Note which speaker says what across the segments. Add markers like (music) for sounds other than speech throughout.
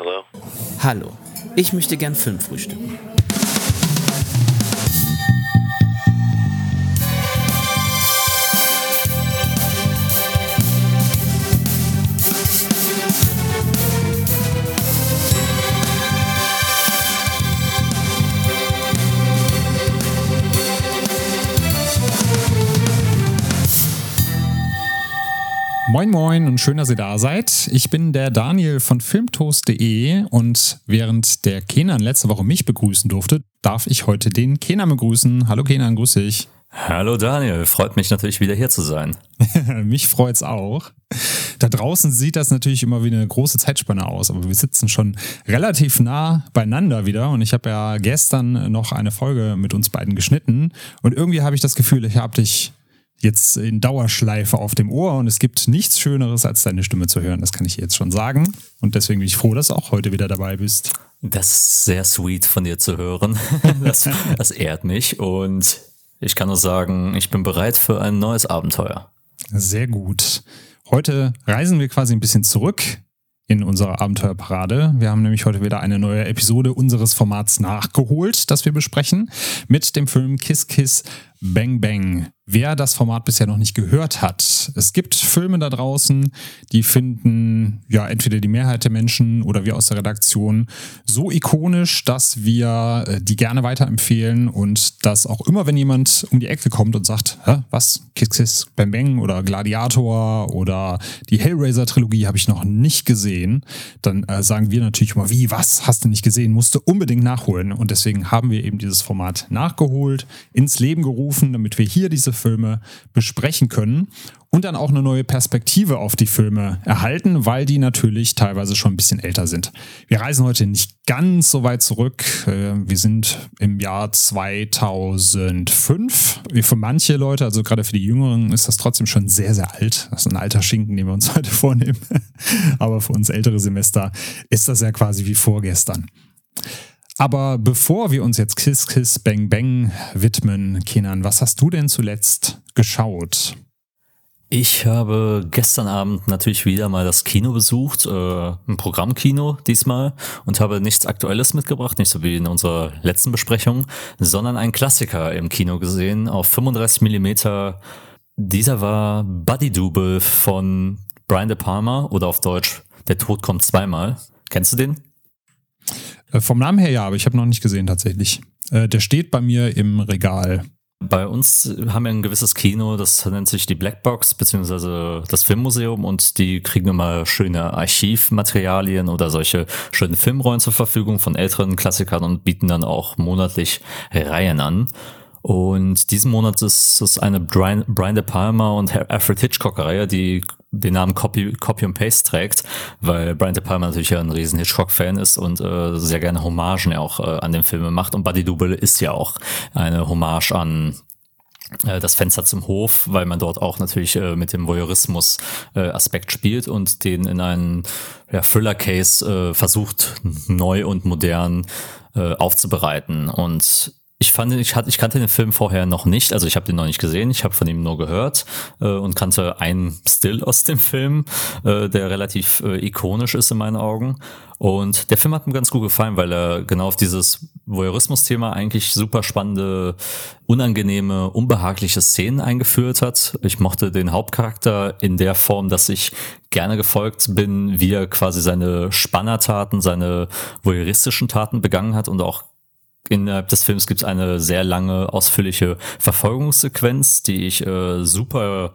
Speaker 1: Hello?
Speaker 2: Hallo, ich möchte gern Film frühstücken.
Speaker 3: Moin Moin und schön, dass ihr da seid. Ich bin der Daniel von filmtoast.de und während der Kenan letzte Woche mich begrüßen durfte, darf ich heute den Kenan begrüßen. Hallo Kenan, grüß dich.
Speaker 4: Hallo Daniel, freut mich natürlich wieder hier zu sein. (laughs)
Speaker 3: mich freut's auch. Da draußen sieht das natürlich immer wie eine große Zeitspanne aus, aber wir sitzen schon relativ nah beieinander wieder und ich habe ja gestern noch eine Folge mit uns beiden geschnitten und irgendwie habe ich das Gefühl, ich habe dich jetzt in Dauerschleife auf dem Ohr und es gibt nichts Schöneres, als deine Stimme zu hören. Das kann ich jetzt schon sagen. Und deswegen bin ich froh, dass du auch heute wieder dabei bist.
Speaker 4: Das ist sehr sweet von dir zu hören. (laughs) Das, das ehrt mich und ich kann nur sagen, ich bin bereit für ein neues Abenteuer.
Speaker 3: Sehr gut. Heute reisen wir quasi ein bisschen zurück in unserer Abenteuerparade. Wir haben nämlich heute wieder eine neue Episode unseres Formats nachgeholt, das wir besprechen, mit dem Film Kiss Kiss Bang Bang. Wer das Format bisher noch nicht gehört hat, es gibt Filme da draußen, die finden ja entweder die Mehrheit der Menschen oder wir aus der Redaktion so ikonisch, dass wir äh, die gerne weiterempfehlen und dass auch immer, wenn jemand um die Ecke kommt und sagt, Hä, was, Kiss Kiss Bang Bang oder Gladiator oder die Hellraiser-Trilogie habe ich noch nicht gesehen, dann äh, sagen wir natürlich immer, wie, was, hast du nicht gesehen, musst du unbedingt nachholen. Und deswegen haben wir eben dieses Format nachgeholt, ins Leben gerufen rufen, damit wir hier diese Filme besprechen können und dann auch eine neue Perspektive auf die Filme erhalten, weil die natürlich teilweise schon ein bisschen älter sind. Wir reisen heute nicht ganz so weit zurück. Äh, wir sind im Jahr 2005. Für manche Leute, also gerade für die Jüngeren, ist das trotzdem schon sehr, sehr alt. Das ist ein alter Schinken, den wir uns (laughs) heute vornehmen. Aber für uns ältere Semester ist das ja quasi wie vorgestern. Aber bevor wir uns jetzt Kiss Kiss Bang Bang widmen, Kenan, was hast du denn zuletzt geschaut?
Speaker 4: Ich habe gestern Abend natürlich wieder mal das Kino besucht, äh, ein Programmkino diesmal und habe nichts Aktuelles mitgebracht, nicht so wie in unserer letzten Besprechung, sondern einen Klassiker im Kino gesehen auf 35 Millimeter. Dieser war Buddy Double von Brian De Palma oder auf Deutsch Der Tod kommt zweimal. Kennst du den?
Speaker 3: Äh, vom Namen her ja, aber ich habe noch nicht gesehen tatsächlich. Äh, der steht bei mir im Regal.
Speaker 4: Bei uns haben wir ein gewisses Kino, das nennt sich die Blackbox beziehungsweise das Filmmuseum und die kriegen immer schöne Archivmaterialien oder solche schönen Filmrollen zur Verfügung von älteren Klassikern und bieten dann auch monatlich Reihen an. Und diesen Monat ist es eine Brian, Brian De Palma und Alfred Hitchcock-Reihe, die den Namen Copy, Copy and Paste trägt, weil Brian De Palma natürlich ja ein riesen Hitchcock-Fan ist und äh, sehr gerne Hommagen auch äh, an den Filmen macht. Und Buddy Double ist ja auch eine Hommage an äh, das Fenster zum Hof, weil man dort auch natürlich äh, mit dem Voyeurismus-Aspekt äh, spielt und den in einen ja, Thriller-Case äh, versucht, neu und modern äh, aufzubereiten. Und ich fand, ich, hatte, ich kannte den Film vorher noch nicht, also ich habe den noch nicht gesehen, ich habe von ihm nur gehört äh, und kannte einen Still aus dem Film, äh, der relativ äh, ikonisch ist in meinen Augen. Und der Film hat mir ganz gut gefallen, weil er genau auf dieses Voyeurismus-Thema eigentlich super spannende, unangenehme, unbehagliche Szenen eingeführt hat. Ich mochte den Hauptcharakter in der Form, dass ich gerne gefolgt bin, wie er quasi seine Spannertaten, seine voyeuristischen Taten begangen hat und auch innerhalb des Films gibt es eine sehr lange, ausführliche Verfolgungssequenz, die ich äh, super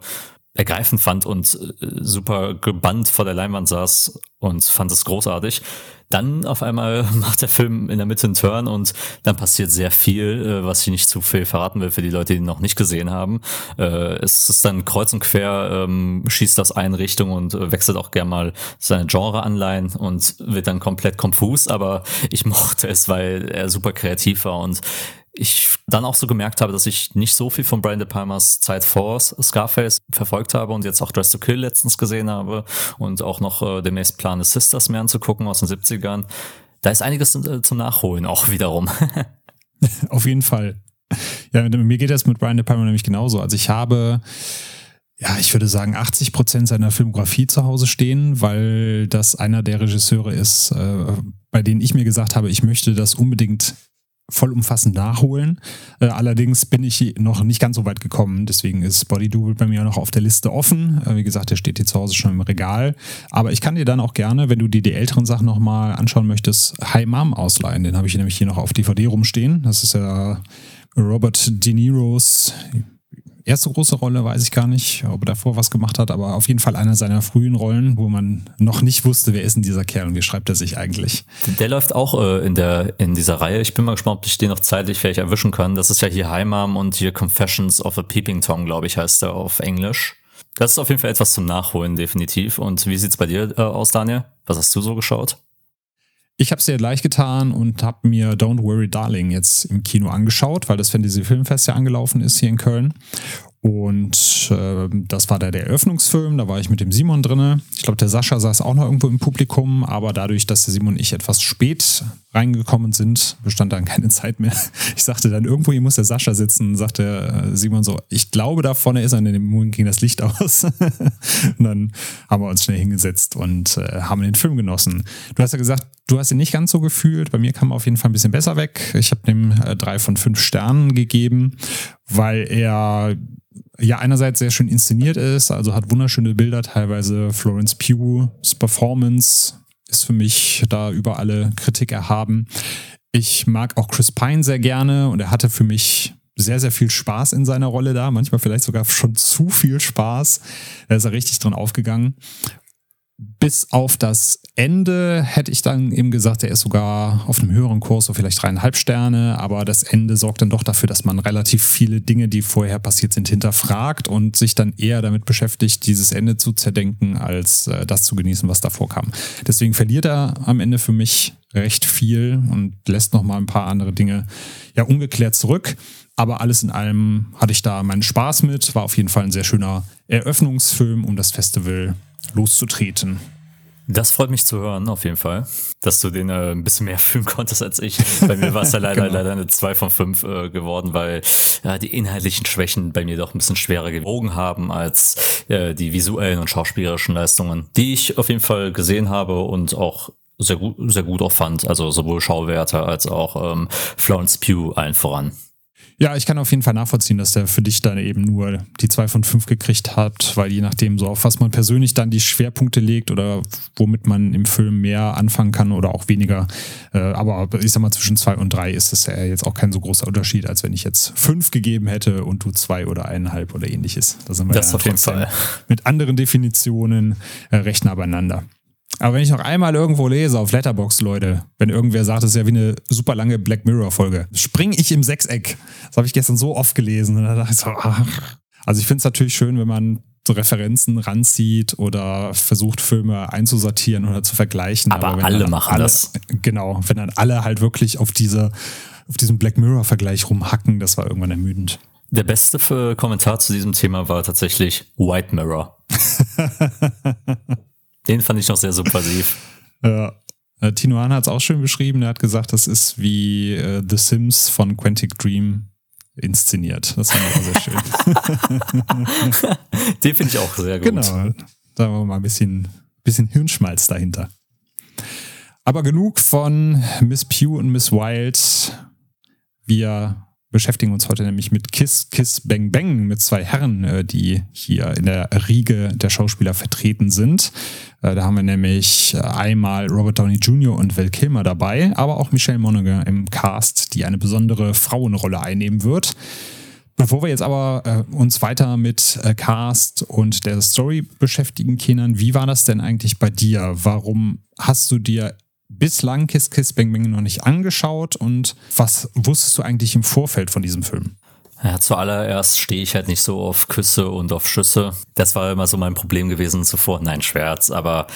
Speaker 4: ergreifend fand und äh, super gebannt vor der Leinwand saß und fand es großartig. Dann auf einmal (laughs) macht der Film in der Mitte einen Turn und dann passiert sehr viel, äh, was ich nicht zu viel verraten will für die Leute, die ihn noch nicht gesehen haben. Äh, es ist dann kreuz und quer, ähm, schießt aus einen Richtung und wechselt auch gern mal seine Genre-Anleihen und wird dann komplett konfus, aber ich (laughs) mochte es, weil er super kreativ war und ich dann auch so gemerkt habe, dass ich nicht so viel von Brian De Palmas Zeit vor Scarface verfolgt habe und jetzt auch Dress to Kill letztens gesehen habe und auch noch äh, demnächst plane Sisters mehr anzugucken aus den 70ern. Da ist einiges äh, zum Nachholen auch (laughs) wiederum. (laughs)
Speaker 3: Auf jeden Fall. Ja, mir geht das mit Brian De Palma nämlich genauso. Also ich habe ja, ich würde sagen, 80 Prozent seiner Filmografie zu Hause stehen, weil das einer der Regisseure ist, äh, bei denen ich mir gesagt habe, ich möchte das unbedingt vollumfassend nachholen. Äh, allerdings bin ich noch nicht ganz so weit gekommen. Deswegen ist Body Double bei mir noch auf der Liste offen. Äh, wie gesagt, der steht hier zu Hause schon im Regal. Aber ich kann dir dann auch gerne, wenn du dir die älteren Sachen nochmal anschauen möchtest, High Mom ausleihen. Den habe ich nämlich hier noch auf DVD rumstehen. Das ist ja Robert De Niros erste große Rolle, weiß ich gar nicht, ob er davor was gemacht hat, aber auf jeden Fall einer seiner frühen Rollen, wo man noch nicht wusste, wer ist denn dieser Kerl und wie schreibt er sich eigentlich.
Speaker 4: Der läuft auch äh, in, der, in dieser Reihe. Ich bin mal gespannt, ob ich den noch zeitlich vielleicht erwischen kann. Das ist ja hier Heimam und hier Confessions of a Peeping Tom, glaube ich, heißt er auf Englisch. Das ist auf jeden Fall etwas zum Nachholen, definitiv. Und wie sieht's bei dir äh, aus, Daniel? Was hast du so geschaut?
Speaker 3: Ich habe es sehr leicht getan und habe mir Don't Worry Darling jetzt im Kino angeschaut, weil das Fantasy Filmfest ja angelaufen ist hier in Köln. Und äh, das war da der Eröffnungsfilm, da war ich mit dem Simon drinne. Ich glaube, der Sascha saß auch noch irgendwo im Publikum, aber dadurch, dass der Simon und ich etwas spät reingekommen sind, bestand dann keine Zeit mehr. Ich sagte dann, irgendwo hier muss der Sascha sitzen, sagte äh, Simon so, ich glaube, da vorne ist er, in dem Moment ging das Licht aus. (laughs) und dann haben wir uns schnell hingesetzt und äh, haben den Film genossen. Du hast ja gesagt, du hast ihn nicht ganz so gefühlt. Bei mir kam er auf jeden Fall ein bisschen besser weg. Ich habe dem äh, drei von fünf Sternen gegeben, weil er ja einerseits sehr schön inszeniert ist, also hat wunderschöne Bilder, teilweise Florence Pugh's Performance ist für mich da über alle Kritik erhaben. Ich mag auch Chris Pine sehr gerne und er hatte für mich sehr, sehr viel Spaß in seiner Rolle da, manchmal vielleicht sogar schon zu viel Spaß. Da ist er richtig drin aufgegangen bis auf das Ende hätte ich dann eben gesagt, er ist sogar auf einem höheren Kurs, so vielleicht dreieinhalb Sterne, aber das Ende sorgt dann doch dafür, dass man relativ viele Dinge, die vorher passiert sind, hinterfragt und sich dann eher damit beschäftigt, dieses Ende zu zerdenken, als äh, das zu genießen, was davor kam. Deswegen verliert er am Ende für mich recht viel und lässt noch mal ein paar andere Dinge ja ungeklärt zurück. Aber alles in allem hatte ich da meinen Spaß mit. War auf jeden Fall ein sehr schöner Eröffnungsfilm, um das Festival loszutreten.
Speaker 4: Das freut mich zu hören, auf jeden Fall, dass du den äh, ein bisschen mehr (laughs) fühlen konntest als ich. Bei mir war es ja (laughs) leider, genau. leider eine 2 von 5 äh, geworden, weil ja, die inhaltlichen Schwächen bei mir doch ein bisschen schwerer gewogen haben als äh, die visuellen und schauspielerischen Leistungen, die ich auf jeden Fall gesehen habe und auch sehr gut, sehr gut auch fand. Also sowohl Schauwerte als auch ähm, Florence Pugh allen voran.
Speaker 3: Ja, ich kann auf jeden Fall nachvollziehen, dass der für dich dann eben nur die zwei von fünf gekriegt hat, weil je nachdem so auf was man persönlich dann die Schwerpunkte legt oder womit man im Film mehr anfangen kann oder auch weniger. Äh, aber ich sag mal, zwischen zwei und drei ist es ja jetzt auch kein so großer Unterschied, als wenn ich jetzt fünf gegeben hätte und du zwei oder eineinhalb oder ähnliches.
Speaker 4: Da sind wir das ja auf jeden Fall.
Speaker 3: mit anderen Definitionen äh, recht nah beieinander. Aber wenn ich noch einmal irgendwo lese auf Letterbox, Leute, wenn irgendwer sagt, das ist ja wie eine super lange Black Mirror-Folge, spring ich im Sechseck. Das habe ich gestern so oft gelesen. Und da dachte ich so, ach. Also ich finde es natürlich schön, wenn man so Referenzen ranzieht oder versucht, Filme einzusortieren oder zu vergleichen.
Speaker 4: Aber, Aber alle machen alle, das.
Speaker 3: Genau, wenn dann alle halt wirklich auf diese, auf diesem Black Mirror-Vergleich rumhacken, das war irgendwann ermüdend.
Speaker 4: Der beste Kommentar zu diesem Thema war tatsächlich White Mirror. (laughs) Den fand ich noch sehr subversiv. (laughs)
Speaker 3: ja. Äh, Tino Hahn hat es auch schön beschrieben. Er hat gesagt, das ist wie äh, The Sims von Quantic Dream inszeniert. Das fand ich auch
Speaker 4: sehr schön. (laughs) Den finde ich auch sehr gut. Genau. Sagen
Speaker 3: wir mal ein bisschen, bisschen Hirnschmalz dahinter. Aber genug von Miss Pugh und Miss Wild. Wir beschäftigen uns heute nämlich mit Kiss, Kiss, Bang, Bang, mit zwei Herren, äh, die hier in der Riege der Schauspieler vertreten sind. Äh, da haben wir nämlich einmal Robert Downey Jr. und Val Kilmer dabei, aber auch Michelle Monaghan im Cast, die eine besondere Frauenrolle einnehmen wird. Bevor wir jetzt aber äh, uns weiter mit Cast und der Story beschäftigen, Kenan, wie war das denn eigentlich bei dir? Warum hast du dir bislang Kiss Kiss Bang Bang noch nicht angeschaut und was wusstest du eigentlich im Vorfeld von diesem Film?
Speaker 4: Ja, zuallererst stehe ich halt nicht so auf Küsse und auf Schüsse. Das war immer so mein Problem gewesen zuvor. Nein, Schwärz, aber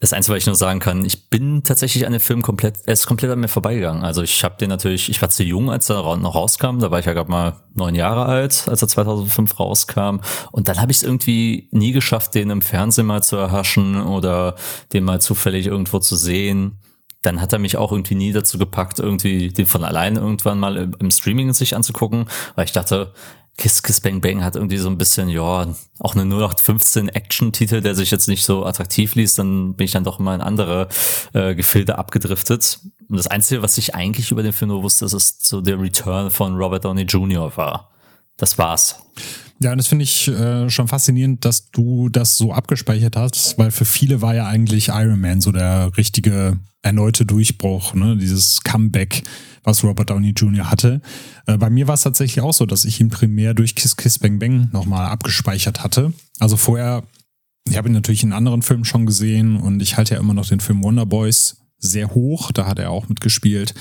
Speaker 4: das Einzige, was ich nur sagen kann, ich bin tatsächlich an dem Film komplett, er ist komplett an mir vorbeigegangen. Also ich habe den natürlich, ich war zu jung, als er noch rauskam. Da war ich ja gerade mal neun Jahre alt, als er 2005 rauskam. Und dann habe ich es irgendwie nie geschafft, den im Fernsehen mal zu erhaschen oder den mal zufällig irgendwo zu sehen dann hat er mich auch irgendwie nie dazu gepackt, irgendwie den von alleine irgendwann mal im Streaming sich anzugucken, weil ich dachte, Kiss Kiss Bang Bang hat irgendwie so ein bisschen, ja, auch eine 0815 Action-Titel, der sich jetzt nicht so attraktiv liest, dann bin ich dann doch mal in andere äh, Gefilde abgedriftet. Und das Einzige, was ich eigentlich über den Film nur wusste, ist, dass es so der Return von Robert Downey Jr. war. Das war's.
Speaker 3: Ja, und das finde ich äh, schon faszinierend, dass du das so abgespeichert hast, weil für viele war ja eigentlich Iron Man so der richtige erneute Durchbruch, ne? dieses Comeback, was Robert Downey Jr. hatte. Äh, bei mir war es tatsächlich auch so, dass ich ihn primär durch Kiss Kiss Bang Bang nochmal abgespeichert hatte. Also vorher, ich habe ihn natürlich in anderen Filmen schon gesehen und ich halte ja immer noch den Film Wonder Boys sehr hoch, da hat er auch mitgespielt.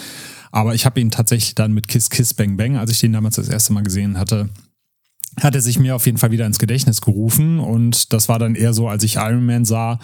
Speaker 3: Aber ich habe ihn tatsächlich dann mit Kiss Kiss Bang Bang, als ich den damals das erste Mal gesehen hatte, hat er sich mir auf jeden Fall wieder ins Gedächtnis gerufen. Und das war dann eher so, als ich Iron Man sah,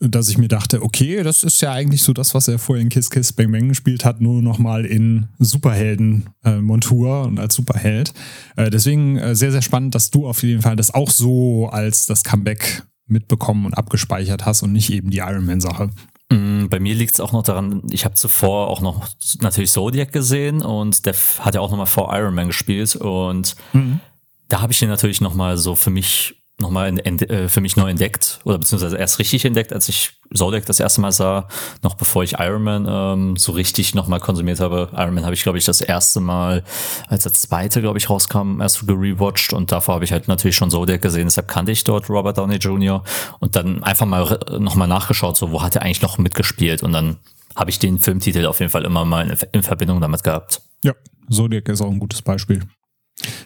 Speaker 3: dass ich mir dachte, okay, das ist ja eigentlich so das, was er vorher in Kiss Kiss Bang Bang gespielt hat, nur nochmal in Superhelden-Montur und als Superheld. Äh, deswegen äh, sehr, sehr spannend, dass du auf jeden Fall das auch so als das Comeback mitbekommen und abgespeichert hast und nicht eben die Iron Man-Sache.
Speaker 4: Mm, bei mir liegt es auch noch daran, ich habe zuvor auch noch natürlich Zodiac gesehen und der hat ja auch nochmal vor Iron Man gespielt und mhm da habe ich den natürlich nochmal so für mich nochmal äh, für mich neu entdeckt oder beziehungsweise erst richtig entdeckt, als ich Zodiac das erste Mal sah, noch bevor ich Iron Man ähm, so richtig nochmal konsumiert habe. Iron Man habe ich, glaube ich, das erste Mal, als der zweite, glaube ich, rauskam, erst gerewatcht und davor habe ich halt natürlich schon Zodiac gesehen, deshalb kannte ich dort Robert Downey Jr. und dann einfach mal nochmal nachgeschaut, so wo hat er eigentlich noch mitgespielt und dann habe ich den Filmtitel auf jeden Fall immer mal in, in Verbindung damit gehabt.
Speaker 3: Ja, Zodiac ist auch ein gutes Beispiel.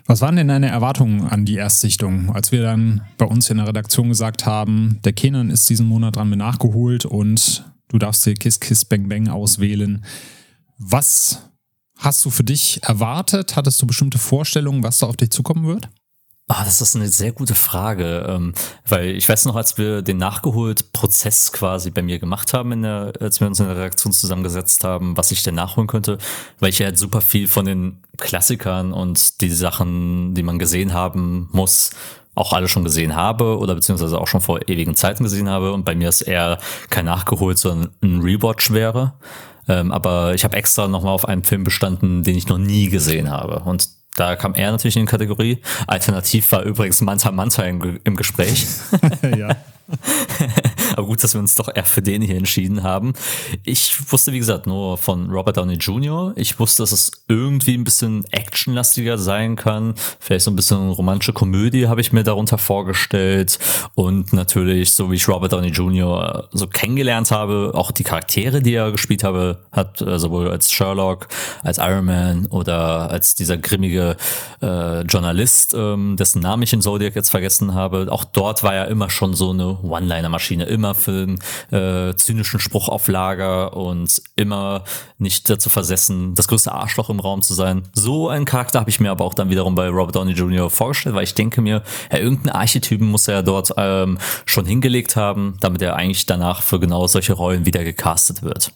Speaker 3: Was waren denn deine Erwartungen an die Erstsichtung, als wir dann bei uns in der Redaktion gesagt haben, der Kenan ist diesen Monat dran mit nachgeholt und du darfst dir Kiss Kiss Bang Bang auswählen. Was hast du für dich erwartet? Hattest du bestimmte Vorstellungen, was da auf dich zukommen wird?
Speaker 4: Ah, das ist eine sehr gute Frage, ähm, weil ich weiß noch, als wir den nachgeholt Prozess quasi bei mir gemacht haben, in der, als wir uns in der Redaktion zusammengesetzt haben, was ich denn nachholen könnte, weil ich ja halt super viel von den Klassikern und die Sachen, die man gesehen haben muss, auch alle schon gesehen habe oder beziehungsweise auch schon vor ewigen Zeiten gesehen habe und bei mir ist eher kein nachgeholt, sondern ein Rewatch wäre. Ähm, aber ich habe extra nochmal auf einen Film bestanden, den ich noch nie gesehen habe und da kam er natürlich in die Kategorie. Alternativ war übrigens Manta Manta im, im Gespräch. (laughs) ja. (laughs) Aber gut, dass wir uns doch eher für den hier entschieden haben. Ich wusste, wie gesagt, nur von Robert Downey Jr. Ich wusste, dass es irgendwie ein bisschen actionlastiger sein kann. Vielleicht so ein bisschen romantische Komödie habe ich mir darunter vorgestellt. Und natürlich, so wie ich Robert Downey Jr. so kennengelernt habe, auch die Charaktere, die er gespielt habe, hat äh, sowohl als Sherlock, als Iron Man oder als dieser grimmige äh, Journalist, ähm, dessen Namen ich in Zodiac jetzt vergessen habe. Auch dort war er immer schon so eine One-Liner-Maschine, immer für den äh, zynischen Spruch auf Lager und immer nicht dazu versessen, das größte Arschloch im Raum zu sein. So einen Charakter habe ich mir aber auch dann wiederum bei Robert Downey Jr. vorgestellt, weil ich denke mir, ja, irgendeinen Archetypen muss er ja dort ähm, schon hingelegt haben, damit er eigentlich danach für genau solche Rollen wieder gecastet wird.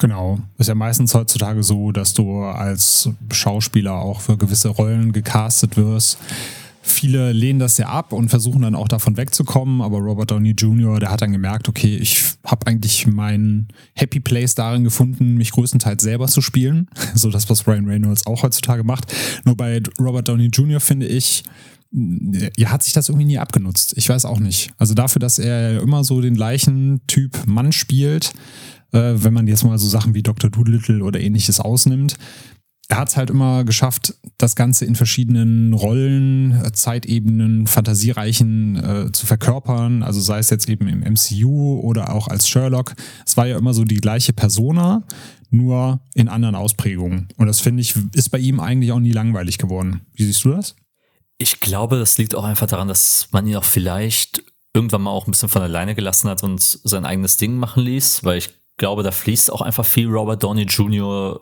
Speaker 3: Genau. Ist ja meistens heutzutage so, dass du als Schauspieler auch für gewisse Rollen gecastet wirst. Viele lehnen das ja ab und versuchen dann auch davon wegzukommen, aber Robert Downey Jr., der hat dann gemerkt, okay, ich habe eigentlich meinen Happy Place darin gefunden, mich größtenteils selber zu spielen. (laughs) So das, was Ryan Reynolds auch heutzutage macht. Nur bei Robert Downey Jr. finde ich, ja, hat sich das irgendwie nie abgenutzt. Ich weiß auch nicht. Also dafür, dass er immer so den gleichen Typ Mann spielt, äh, wenn man jetzt mal so Sachen wie Dr. Doolittle oder ähnliches ausnimmt, er hat es halt immer geschafft, das Ganze in verschiedenen Rollen, Zeitebenen, fantasiereichen äh, zu verkörpern. Also sei es jetzt eben im MCU oder auch als Sherlock. Es war ja immer so die gleiche Persona, nur in anderen Ausprägungen. Und das finde ich, ist bei ihm eigentlich auch nie langweilig geworden. Wie siehst du das?
Speaker 4: Ich glaube, das liegt auch einfach daran, dass man ihn auch vielleicht irgendwann mal auch ein bisschen von alleine gelassen hat und sein eigenes Ding machen ließ, weil ich glaube, da fließt auch einfach viel Robert Downey Jr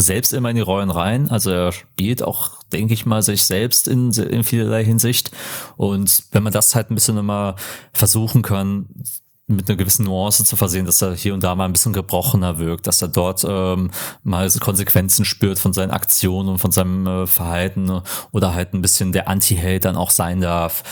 Speaker 4: selbst immer in die Rollen rein. Also er spielt auch, denke ich mal, sich selbst in, in vielerlei Hinsicht. Und wenn man das halt ein bisschen immer versuchen kann, mit einer gewissen Nuance zu versehen, dass er hier und da mal ein bisschen gebrochener wirkt, dass er dort ähm, mal Konsequenzen spürt von seinen Aktionen und von seinem äh, Verhalten oder halt ein bisschen der Anti-Held dann auch sein darf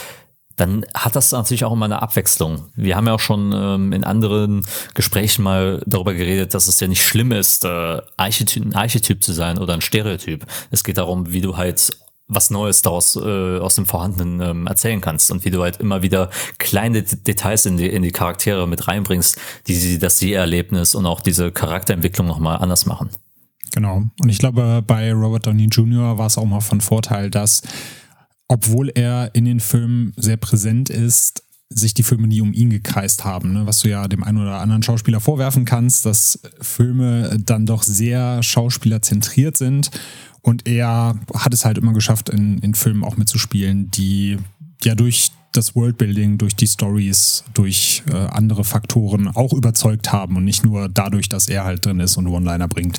Speaker 4: dann hat das natürlich auch immer eine Abwechslung. Wir haben ja auch schon ähm, in anderen Gesprächen mal darüber geredet, dass es ja nicht schlimm ist, äh, Archetyp, ein Archetyp zu sein oder ein Stereotyp. Es geht darum, wie du halt was Neues daraus äh, aus dem Vorhandenen ähm, erzählen kannst und wie du halt immer wieder kleine D Details in die, in die Charaktere mit reinbringst, die das Seherlebnis und auch diese Charakterentwicklung nochmal anders machen.
Speaker 3: Genau. Und ich glaube, bei Robert Downey Jr. war es auch mal von Vorteil, dass, obwohl er in den Filmen sehr präsent ist, sich die Filme nie um ihn gekreist haben, ne? was du ja dem einen oder anderen Schauspieler vorwerfen kannst, dass Filme dann doch sehr schauspielerzentriert sind und er hat es halt immer geschafft, in, in Filmen auch mitzuspielen, die ja durch das Worldbuilding, durch die Stories, durch äh, andere Faktoren auch überzeugt haben und nicht nur dadurch, dass er halt drin ist und One-Liner bringt.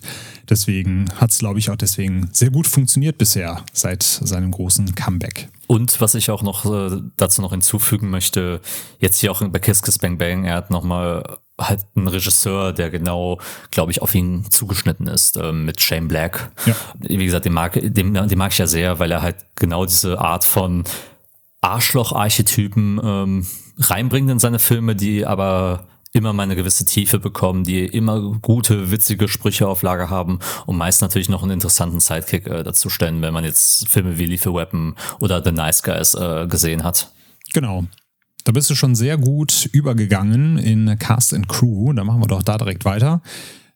Speaker 3: Deswegen hat es, glaube ich, auch deswegen sehr gut funktioniert bisher seit seinem großen Comeback.
Speaker 4: Und was ich auch noch äh, dazu noch hinzufügen möchte, jetzt hier auch bei Kiss Kiss Bang Bang, er hat nochmal halt einen Regisseur, der genau, glaube ich, auf ihn zugeschnitten ist, äh, mit Shane Black. Ja. Wie gesagt, den mag, den, den mag ich ja sehr, weil er halt genau diese Art von Arschloch-Archetypen ähm, reinbringt in seine Filme, die aber immer mal eine gewisse Tiefe bekommen, die immer gute, witzige Sprüche auf Lager haben und meist natürlich noch einen interessanten Sidekick äh, dazu stellen, wenn man jetzt Filme wie Lethal Weapon oder The Nice Guys äh, gesehen hat.
Speaker 3: Genau. Da bist du schon sehr gut übergegangen in Cast and Crew. Da machen wir doch da direkt weiter.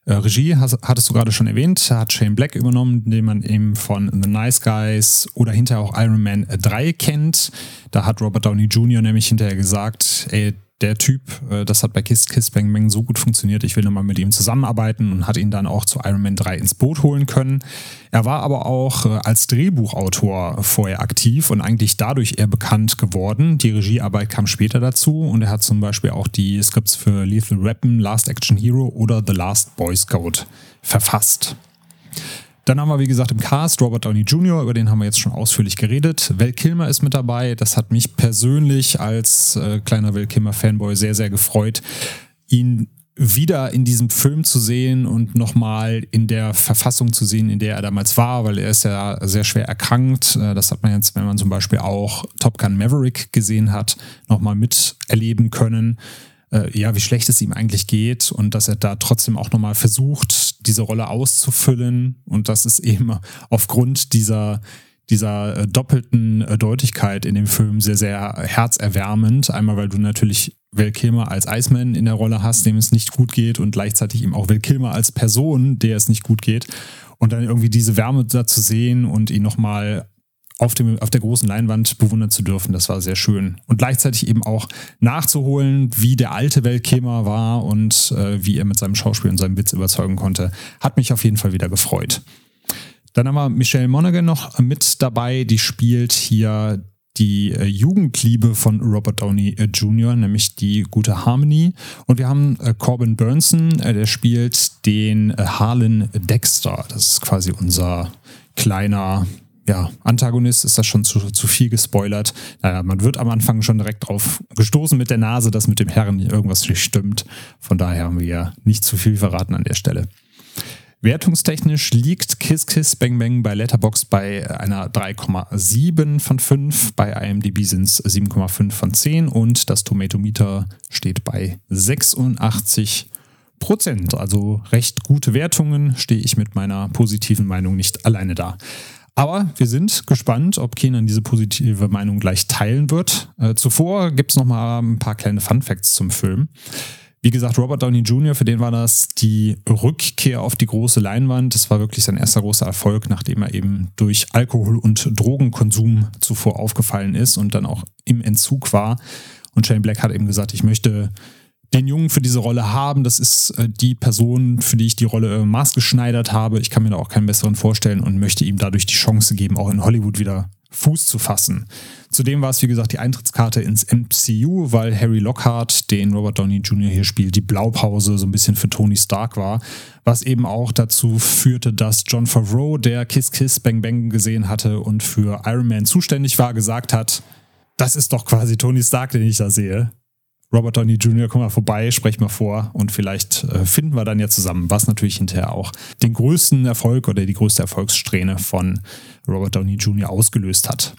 Speaker 3: Äh, Regie hattest du gerade schon erwähnt, hat Shane Black übernommen, den man eben von The Nice Guys oder hinterher auch Iron Man 3 kennt. Da hat Robert Downey Jr. nämlich hinterher gesagt, ey, der Typ, äh, das hat bei Kiss Kiss Bang Bang so gut funktioniert, ich will nochmal mit ihm zusammenarbeiten und hat ihn dann auch zu Iron Man 3 ins Boot holen können. Er war aber auch äh, als Drehbuchautor vorher aktiv und eigentlich dadurch eher bekannt geworden. Die Regiearbeit kam später dazu und er hat zum Beispiel auch die Skripts für Lethal Weapon, Last Action Hero oder The Last Boy Scout verfasst. Dann haben wir, wie gesagt, im Cast Robert Downey Jr., über den haben wir jetzt schon ausführlich geredet. Val Kilmer ist mit dabei. Das hat mich persönlich als äh, kleiner Val Kilmer-Fanboy sehr, sehr gefreut, ihn wieder in diesem Film zu sehen und nochmal in der Verfassung zu sehen, in der er damals war, weil er ist ja sehr schwer erkrankt. Äh, das hat man jetzt, wenn man zum Beispiel auch Top Gun Maverick gesehen hat, nochmal miterleben können äh, ja, wie schlecht es ihm eigentlich geht und dass er da trotzdem auch nochmal versucht, diese Rolle auszufüllen und das ist eben aufgrund dieser dieser äh, doppelten äh, Deutlichkeit in dem Film sehr, sehr herzerwärmend. Einmal, weil du natürlich Val Kilmer als Iceman in der Rolle hast, dem es nicht gut geht und gleichzeitig eben auch Val Kilmer als Person, der es nicht gut geht. Und dann irgendwie diese Wärme da zu sehen und ihn nochmal auf, dem, auf der großen Leinwand bewundern zu dürfen. Das war sehr schön. Und gleichzeitig eben auch nachzuholen, wie der alte Weltkämer war und äh, wie er mit seinem Schauspiel und seinem Witz überzeugen konnte, hat mich auf jeden Fall wieder gefreut. Dann haben wir Michelle Monaghan noch mit dabei, die spielt hier die äh, Jugendliebe von Robert Downey äh, Jr., nämlich die gute Harmony. Und wir haben äh, Corbin Burnson, äh, der spielt den äh, Harlan Dexter. Das ist quasi unser kleiner ja, Antagonist ist das schon zu, zu viel gespoilert. Naja, man wird am Anfang schon direkt drauf gestoßen mit der Nase, dass mit dem Herrn irgendwas nicht stimmt. Von daher haben wir ja nicht zu viel verraten an der Stelle. Wertungstechnisch liegt Kiss Kiss Bang Bang bei Letterbox bei einer 3,7 von 5. Bei IMDb sind es 7,5 von 10 und das Tomatometer steht bei 86 Prozent. Also recht gute Wertungen, stehe ich mit meiner positiven Meinung nicht alleine da. Aber wir sind gespannt, ob Kenan diese positive Meinung gleich teilen wird. Äh, zuvor gibt es noch mal ein paar kleine Fun Facts zum Film. Wie gesagt, Robert Downey Jr., für den war das die Rückkehr auf die große Leinwand. Das war wirklich sein erster großer Erfolg, nachdem er eben durch Alkohol- und Drogenkonsum zuvor aufgefallen ist und dann auch im Entzug war. Und Shane Black hat eben gesagt, ich möchte den Jungen für diese Rolle haben. Das ist äh, die Person, für die ich die Rolle äh, maßgeschneidert habe. Ich kann mir da auch keinen besseren vorstellen und möchte ihm dadurch die Chance geben, auch in Hollywood wieder Fuß zu fassen. Zudem war es, wie gesagt, die Eintrittskarte ins MCU, weil Harry Lockhart, den Robert Downey Jr. hier spielt, die Blaupause so ein bisschen für Tony Stark war. Was eben auch dazu führte, dass John Favreau, der Kiss Kiss Bang Bang gesehen hatte und für Iron Man zuständig war, gesagt hat, das ist doch quasi Tony Stark, den ich da sehe. Robert Downey Jr., komm mal vorbei, sprech mal vor und vielleicht äh, finden wir dann ja zusammen, was natürlich hinterher auch den größten Erfolg oder die größte Erfolgssträhne von Robert Downey Jr. ausgelöst hat.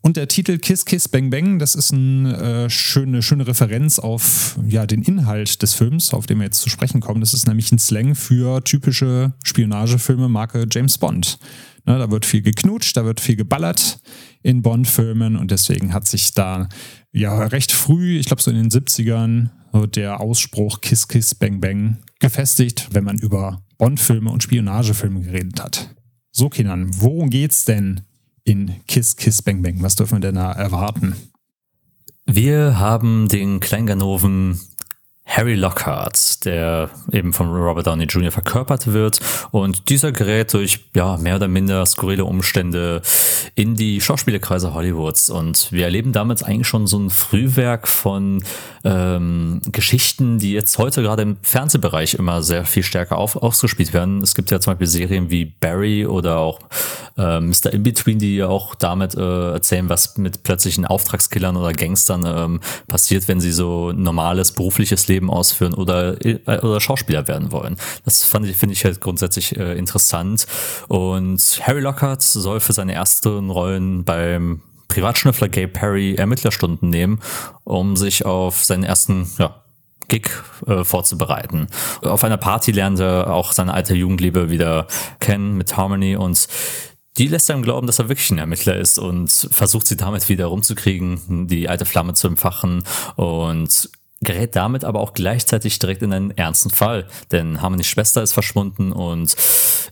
Speaker 3: Und der Titel Kiss Kiss Bang Bang, das ist eine äh, schöne, schöne Referenz auf ja, den Inhalt des Films, auf den wir jetzt zu sprechen kommen. Das ist nämlich ein Slang für typische Spionagefilme Marke James Bond. Ne, da wird viel geknutscht, da wird viel geballert in Bond-Filmen und deswegen hat sich da ja recht früh, ich glaube so in den 70ern, so der Ausspruch Kiss Kiss Bang Bang gefestigt, wenn man über Bond-Filme und Spionagefilme geredet hat. So, Kinan, worum geht's denn in Kiss Kiss Bang Bang? Was dürfen wir denn da erwarten?
Speaker 4: Wir haben den Kleinganoven Harry Lockhart, der eben von Robert Downey Jr. verkörpert wird und dieser gerät durch ja mehr oder minder skurrile Umstände in die Schauspielerkreise Hollywoods und wir erleben damit eigentlich schon so ein Frühwerk von ähm, Geschichten, die jetzt heute gerade im Fernsehbereich immer sehr viel stärker auf, ausgespielt werden. Es gibt ja zum Beispiel Serien wie Barry oder auch äh, Mr. Inbetween, die ja auch damit äh, erzählen, was mit plötzlichen Auftragskillern oder Gangstern ähm, passiert, wenn sie so normales berufliches Leben ausführen oder, äh, oder Schauspieler werden wollen. Das fand ich, finde ich halt grundsätzlich äh, interessant. Und Harry Lockhart soll für seine ersten Rollen beim Privatschnüffler Gay Perry Ermittlerstunden nehmen, um sich auf seinen ersten ja, Gig äh, vorzubereiten. Auf einer Party lernt er auch seine alte Jugendliebe wieder kennen mit Harmony und die lässt einem glauben, dass er wirklich ein Ermittler ist und versucht sie damit wieder rumzukriegen, die alte Flamme zu empfachen und gerät damit aber auch gleichzeitig direkt in einen ernsten Fall, denn Harmonys Schwester ist verschwunden und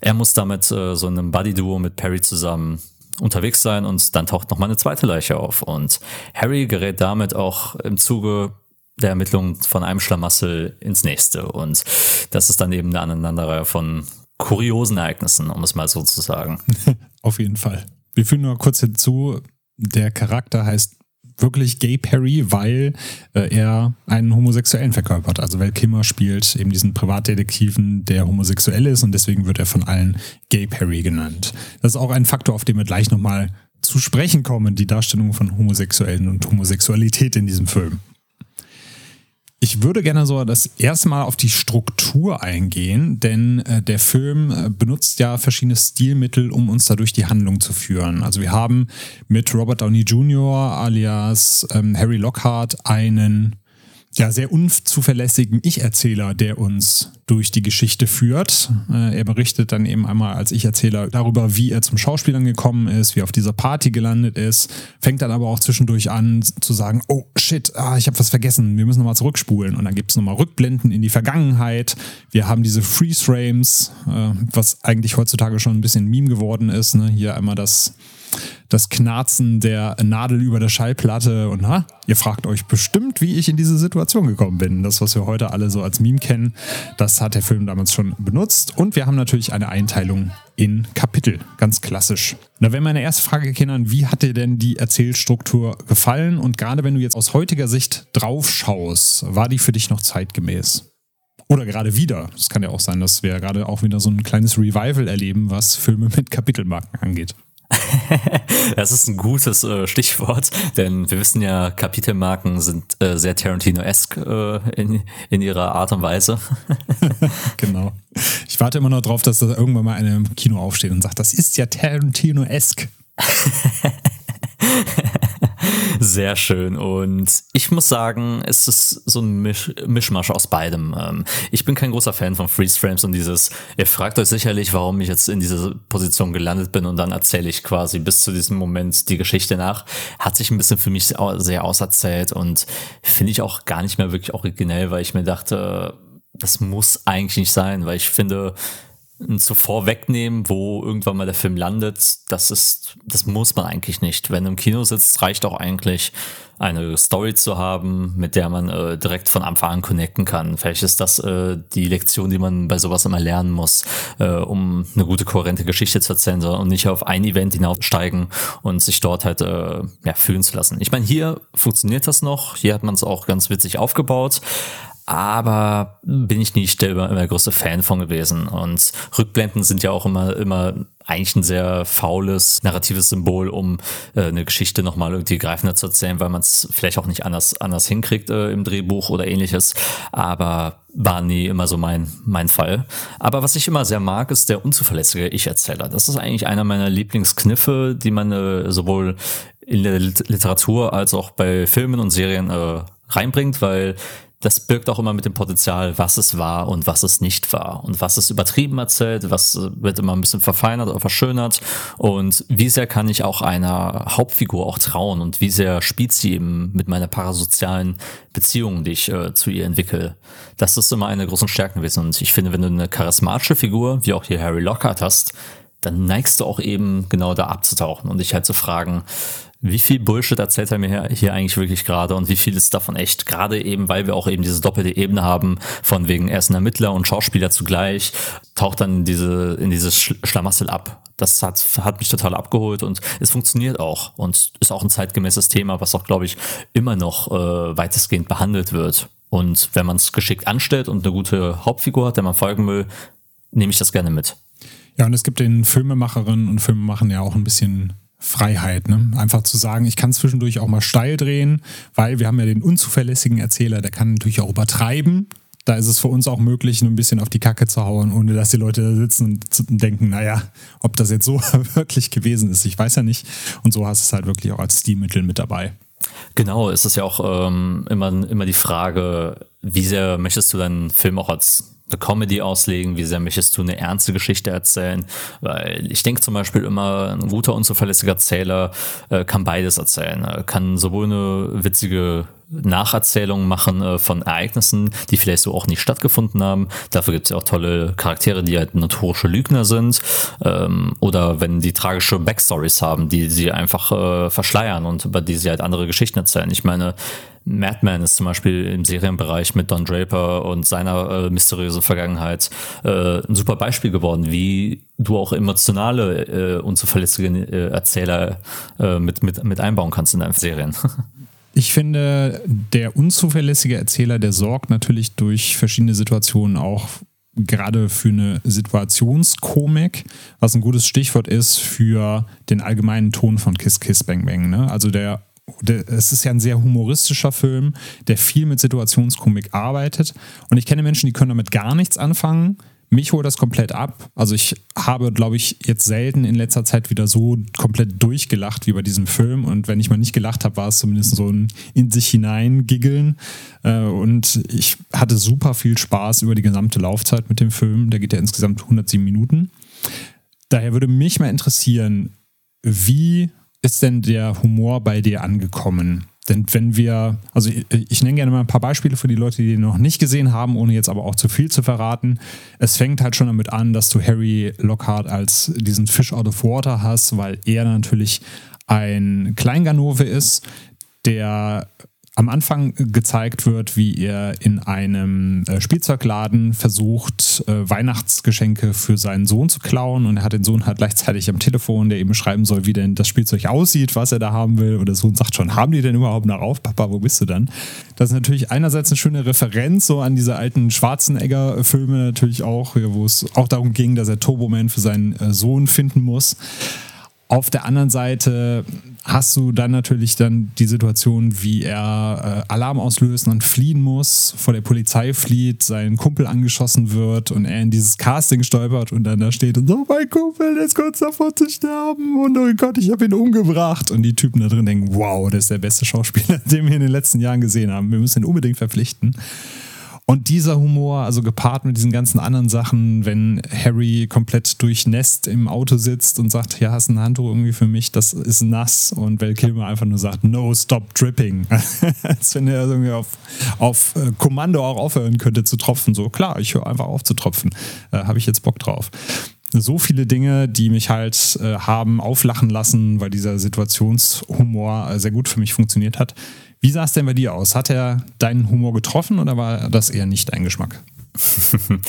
Speaker 4: er muss damit äh, so einem Buddy-Duo mit Perry zusammen unterwegs sein und dann taucht noch mal eine zweite Leiche auf und Harry gerät damit auch im Zuge der Ermittlung von einem Schlamassel ins nächste und das ist dann eben eine Aneinanderreihe von kuriosen Ereignissen, um es mal so zu sagen. (laughs)
Speaker 3: Auf jeden Fall. Wir fügen nur kurz hinzu, der Charakter heißt wirklich Gay Perry, weil äh, er einen Homosexuellen verkörpert. Also Val Kimmer spielt eben diesen Privatdetektiven, der homosexuell ist und deswegen wird er von allen Gay Perry genannt. Das ist auch ein Faktor, auf den wir gleich nochmal zu sprechen kommen, die Darstellung von Homosexuellen und Homosexualität in diesem Film. Ich würde gerne so das erste Mal auf die Struktur eingehen, denn äh, der Film äh, benutzt ja verschiedene Stilmittel, um uns da durch die Handlung zu führen. Also wir haben mit Robert Downey Jr. alias ähm, Harry Lockhart einen ja, sehr unzuverlässigen Ich-Erzähler, der uns durch die Geschichte führt. Äh, er berichtet dann eben einmal als Ich-Erzähler darüber, wie er zum Schauspielern gekommen ist, wie er auf dieser Party gelandet ist, fängt dann aber auch zwischendurch an zu sagen, oh shit, ah, ich habe was vergessen, wir müssen nochmal zurückspulen. Und dann gibt es nochmal Rückblenden in die Vergangenheit. Wir haben diese Freeze-Frames, äh, was eigentlich heutzutage schon ein bisschen Meme geworden ist. Ne? Hier einmal das das Knarzen der Nadel über der Schallplatte und ha, ihr fragt euch bestimmt, wie ich in diese Situation gekommen bin. Das, was wir heute alle so als Meme kennen, das hat der Film damals schon benutzt. Und wir haben natürlich eine Einteilung in Kapitel, ganz klassisch. Da wäre meine erste Frage, Kindern, wie hat dir denn die Erzählstruktur gefallen? Und gerade wenn du jetzt aus heutiger Sicht drauf schaust, war die für dich noch zeitgemäß? Oder gerade wieder. Es kann ja auch sein, dass wir gerade auch wieder so ein kleines Revival erleben, was Filme mit Kapitelmarken angeht. (laughs)
Speaker 4: das ist ein gutes äh, Stichwort, denn wir wissen ja, Kapitelmarken sind äh, sehr Tarantino-esque äh, in, in ihrer Art und Weise. (laughs)
Speaker 3: genau. Ich warte immer noch drauf, dass da irgendwann mal einer im Kino aufsteht und sagt, das ist ja Tarantino-esque. (laughs)
Speaker 4: Sehr schön. Und ich muss sagen, es ist so ein Misch Mischmasch aus beidem. Ähm, ich bin kein großer Fan von Freeze Frames und dieses, ihr fragt euch sicherlich, warum ich jetzt in dieser Position gelandet bin und dann erzähle ich quasi bis zu diesem Moment die Geschichte nach. Hat sich ein bisschen für mich sehr auserzählt und finde ich auch gar nicht mehr wirklich originell, weil ich mir dachte, das muss eigentlich nicht sein, weil ich finde, so vorwegnehmen, wo irgendwann mal der Film landet, das ist, das muss man eigentlich nicht. Wenn im Kino sitzt, reicht auch eigentlich eine Story zu haben, mit der man äh, direkt von Anfang an connecten kann. Vielleicht ist das äh, die Lektion, die man bei sowas immer lernen muss, äh, um eine gute, kohärente Geschichte zu erzählen und nicht auf ein Event hinaufsteigen und sich dort halt äh, ja, fühlen zu lassen. Ich meine, hier funktioniert das noch, hier hat man es auch ganz witzig aufgebaut, aber bin ich nicht der, immer der größte Fan von gewesen. Und Rückblenden sind ja auch immer, immer eigentlich ein sehr faules, narratives Symbol, um äh, eine Geschichte nochmal irgendwie greifender zu erzählen, weil man es vielleicht auch nicht anders, anders hinkriegt äh, im Drehbuch oder ähnliches. Aber war nie immer so mein, mein Fall. Aber was ich immer sehr mag, ist der unzuverlässige Ich-Erzähler. Das ist eigentlich einer meiner Lieblingskniffe, die man äh, sowohl in der Literatur als auch bei Filmen und Serien äh, reinbringt, weil das birgt auch immer mit dem Potenzial, was es war und was es nicht war. Und was es übertrieben erzählt, was wird immer ein bisschen verfeinert oder verschönert. Und wie sehr kann ich auch einer Hauptfigur auch trauen und wie sehr spielt sie eben mit meiner parasozialen Beziehung, die ich äh, zu ihr entwickle. Das ist immer eine große Stärke gewesen. Und ich finde, wenn du eine charismatische Figur, wie auch hier Harry Lockhart hast, dann neigst du auch eben genau da abzutauchen und dich halt zu fragen, wie viel Bullshit erzählt er mir hier eigentlich wirklich gerade und wie viel ist davon echt? Gerade eben, weil wir auch eben diese doppelte Ebene haben, von wegen er ist ein Ermittler und Schauspieler zugleich, taucht dann in diese, in dieses Schlamassel ab. Das hat, hat mich total abgeholt und es funktioniert auch und ist auch ein zeitgemäßes Thema, was auch, glaube ich, immer noch äh, weitestgehend behandelt wird. Und wenn man es geschickt anstellt und eine gute Hauptfigur hat, der man folgen will, nehme ich das gerne mit.
Speaker 3: Ja, und es gibt den Filmemacherinnen und Filmemachern ja auch ein bisschen Freiheit. Ne? Einfach zu sagen, ich kann zwischendurch auch mal steil drehen, weil wir haben ja den unzuverlässigen Erzähler, der kann natürlich auch übertreiben. Da ist es für uns auch möglich, ein bisschen auf die Kacke zu hauen, ohne dass die Leute da sitzen und denken, naja, ob das jetzt so (laughs) wirklich gewesen ist, ich weiß ja nicht. Und so hast du es halt wirklich auch als Stilmittel mit dabei.
Speaker 4: Genau, es ist ja auch ähm, immer, immer die Frage, wie sehr möchtest du deinen Film auch als eine Comedy auslegen, wie sehr möchtest du eine ernste Geschichte erzählen, weil ich denke zum Beispiel immer, ein guter und zuverlässiger Erzähler äh, kann beides erzählen, er kann sowohl eine witzige Nacherzählung machen äh, von Ereignissen, die vielleicht so auch nicht stattgefunden haben. Dafür gibt es ja auch tolle Charaktere, die halt notorische Lügner sind. Ähm, oder wenn die tragische Backstories haben, die sie einfach äh, verschleiern und über die sie halt andere Geschichten erzählen. Ich meine, Madman ist zum Beispiel im Serienbereich mit Don Draper und seiner äh, mysteriösen Vergangenheit äh, ein super Beispiel geworden, wie du auch emotionale, äh, unzuverlässige äh, Erzähler äh, mit, mit, mit einbauen kannst in deinen Serien. (laughs)
Speaker 3: Ich finde, der unzuverlässige Erzähler, der sorgt natürlich durch verschiedene Situationen auch gerade für eine Situationskomik, was ein gutes Stichwort ist für den allgemeinen Ton von Kiss Kiss Bang Bang. Ne? Also der es ist ja ein sehr humoristischer Film, der viel mit Situationskomik arbeitet. Und ich kenne Menschen, die können damit gar nichts anfangen. Mich holt das komplett ab. Also ich habe, glaube ich, jetzt selten in letzter Zeit wieder so komplett durchgelacht wie bei diesem Film. Und wenn ich mal nicht gelacht habe, war es zumindest so ein in sich hinein giggeln. Äh, und ich hatte super viel Spaß über die gesamte Laufzeit mit dem Film. Der geht ja insgesamt 107 Minuten. Daher würde mich mal interessieren, wie ist denn der Humor bei dir angekommen? Denn wenn wir, also ich, ich, nenne gerne mal ein paar Beispiele für die Leute, die den noch nicht gesehen haben, ohne jetzt aber auch zu viel zu verraten. Es fängt halt schon damit an, dass du Harry Lockhart als diesen Fish out of water hast, weil er natürlich ein Kleinganove ist, der am Anfang gezeigt wird, wie er in einem äh, Spielzeugladen versucht, äh, Weihnachtsgeschenke für seinen Sohn zu klauen. Und er hat den Sohn halt gleichzeitig am Telefon, der eben schreiben soll, wie denn das Spielzeug aussieht, was er da haben will. Und der Sohn sagt schon, haben die denn überhaupt noch auf? Papa, wo bist du dann? Das ist natürlich einerseits eine schöne Referenz so an diese alten Schwarzenegger-Filme natürlich auch, wo es auch darum ging, dass er Turboman für seinen äh, Sohn finden muss. Auf der anderen Seite hast du dann natürlich dann die Situation, wie er äh, Alarm auslösen und fliehen muss, vor der Polizei flieht, sein Kumpel angeschossen wird und er in dieses Casting stolpert und dann da steht und so, mein Kumpel ist kurz davor zu sterben und oh Gott, ich habe ihn umgebracht. Und die Typen da drin denken, wow, das ist der beste Schauspieler, (laughs) den wir in den letzten Jahren gesehen haben. Wir müssen ihn unbedingt verpflichten. Und dieser Humor, also gepaart mit diesen ganzen anderen Sachen, wenn Harry komplett durchnässt im Auto sitzt und sagt, hier hast ein Handtuch irgendwie für mich, das ist nass. Und Val Kilmer einfach nur sagt, no, stop dripping. Als wenn er irgendwie auf, auf äh, Kommando auch aufhören könnte zu tropfen. So, klar, ich höre einfach auf zu tropfen. Äh, Habe ich jetzt Bock drauf so viele Dinge, die mich halt äh, haben auflachen lassen, weil dieser Situationshumor äh, sehr gut für mich funktioniert hat. Wie sah es denn bei dir aus? Hat er deinen Humor getroffen oder war das eher nicht dein Geschmack? (laughs)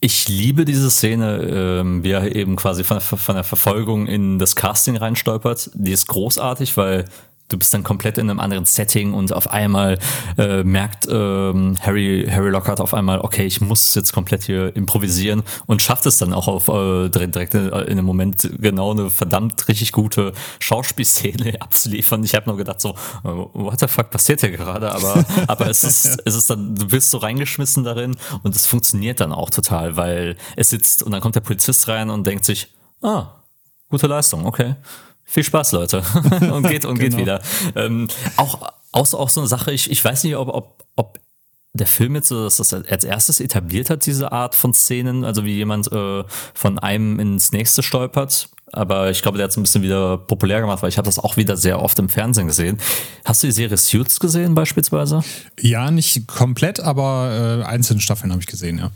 Speaker 4: Ich liebe diese Szene, ähm, wie er eben quasi von, von der Verfolgung in das Casting reinstolpert. Die ist großartig, weil du bist dann komplett in einem anderen Setting und auf einmal äh, merkt ähm, Harry Harry Lockhart auf einmal, okay, ich muss jetzt komplett hier improvisieren und schafft es dann auch auf äh, direkt, in, in einem Moment genau eine verdammt richtig gute Schauspielszene (laughs) abzuliefern. Ich habe nur gedacht so, äh, what the fuck passiert hier gerade? Aber (laughs) aber es ist ja. es ist dann du wirst so reingeschmissen darin und es funktioniert dann auch total, weil es sitzt und dann kommt der Polizist rein und denkt sich, ah, gute Leistung, okay viel Spaß, Leute. (laughs) und geht und genau. geht wieder. Ähm, auch, auch, auch so eine Sache, ich, ich weiß nicht, ob, ob, ob der Film jetzt so, dass das als erstes etabliert hat, diese Art von Szenen, also wie jemand äh, von einem ins nächste stolpert. Aber ich glaube, der hat es ein bisschen wieder populär gemacht, weil ich habe das auch wieder sehr oft im Fernsehen gesehen. Hast du die Serie Suits gesehen beispielsweise?
Speaker 3: Ja, nicht komplett, aber äh, einzelne Staffeln habe ich gesehen, ja.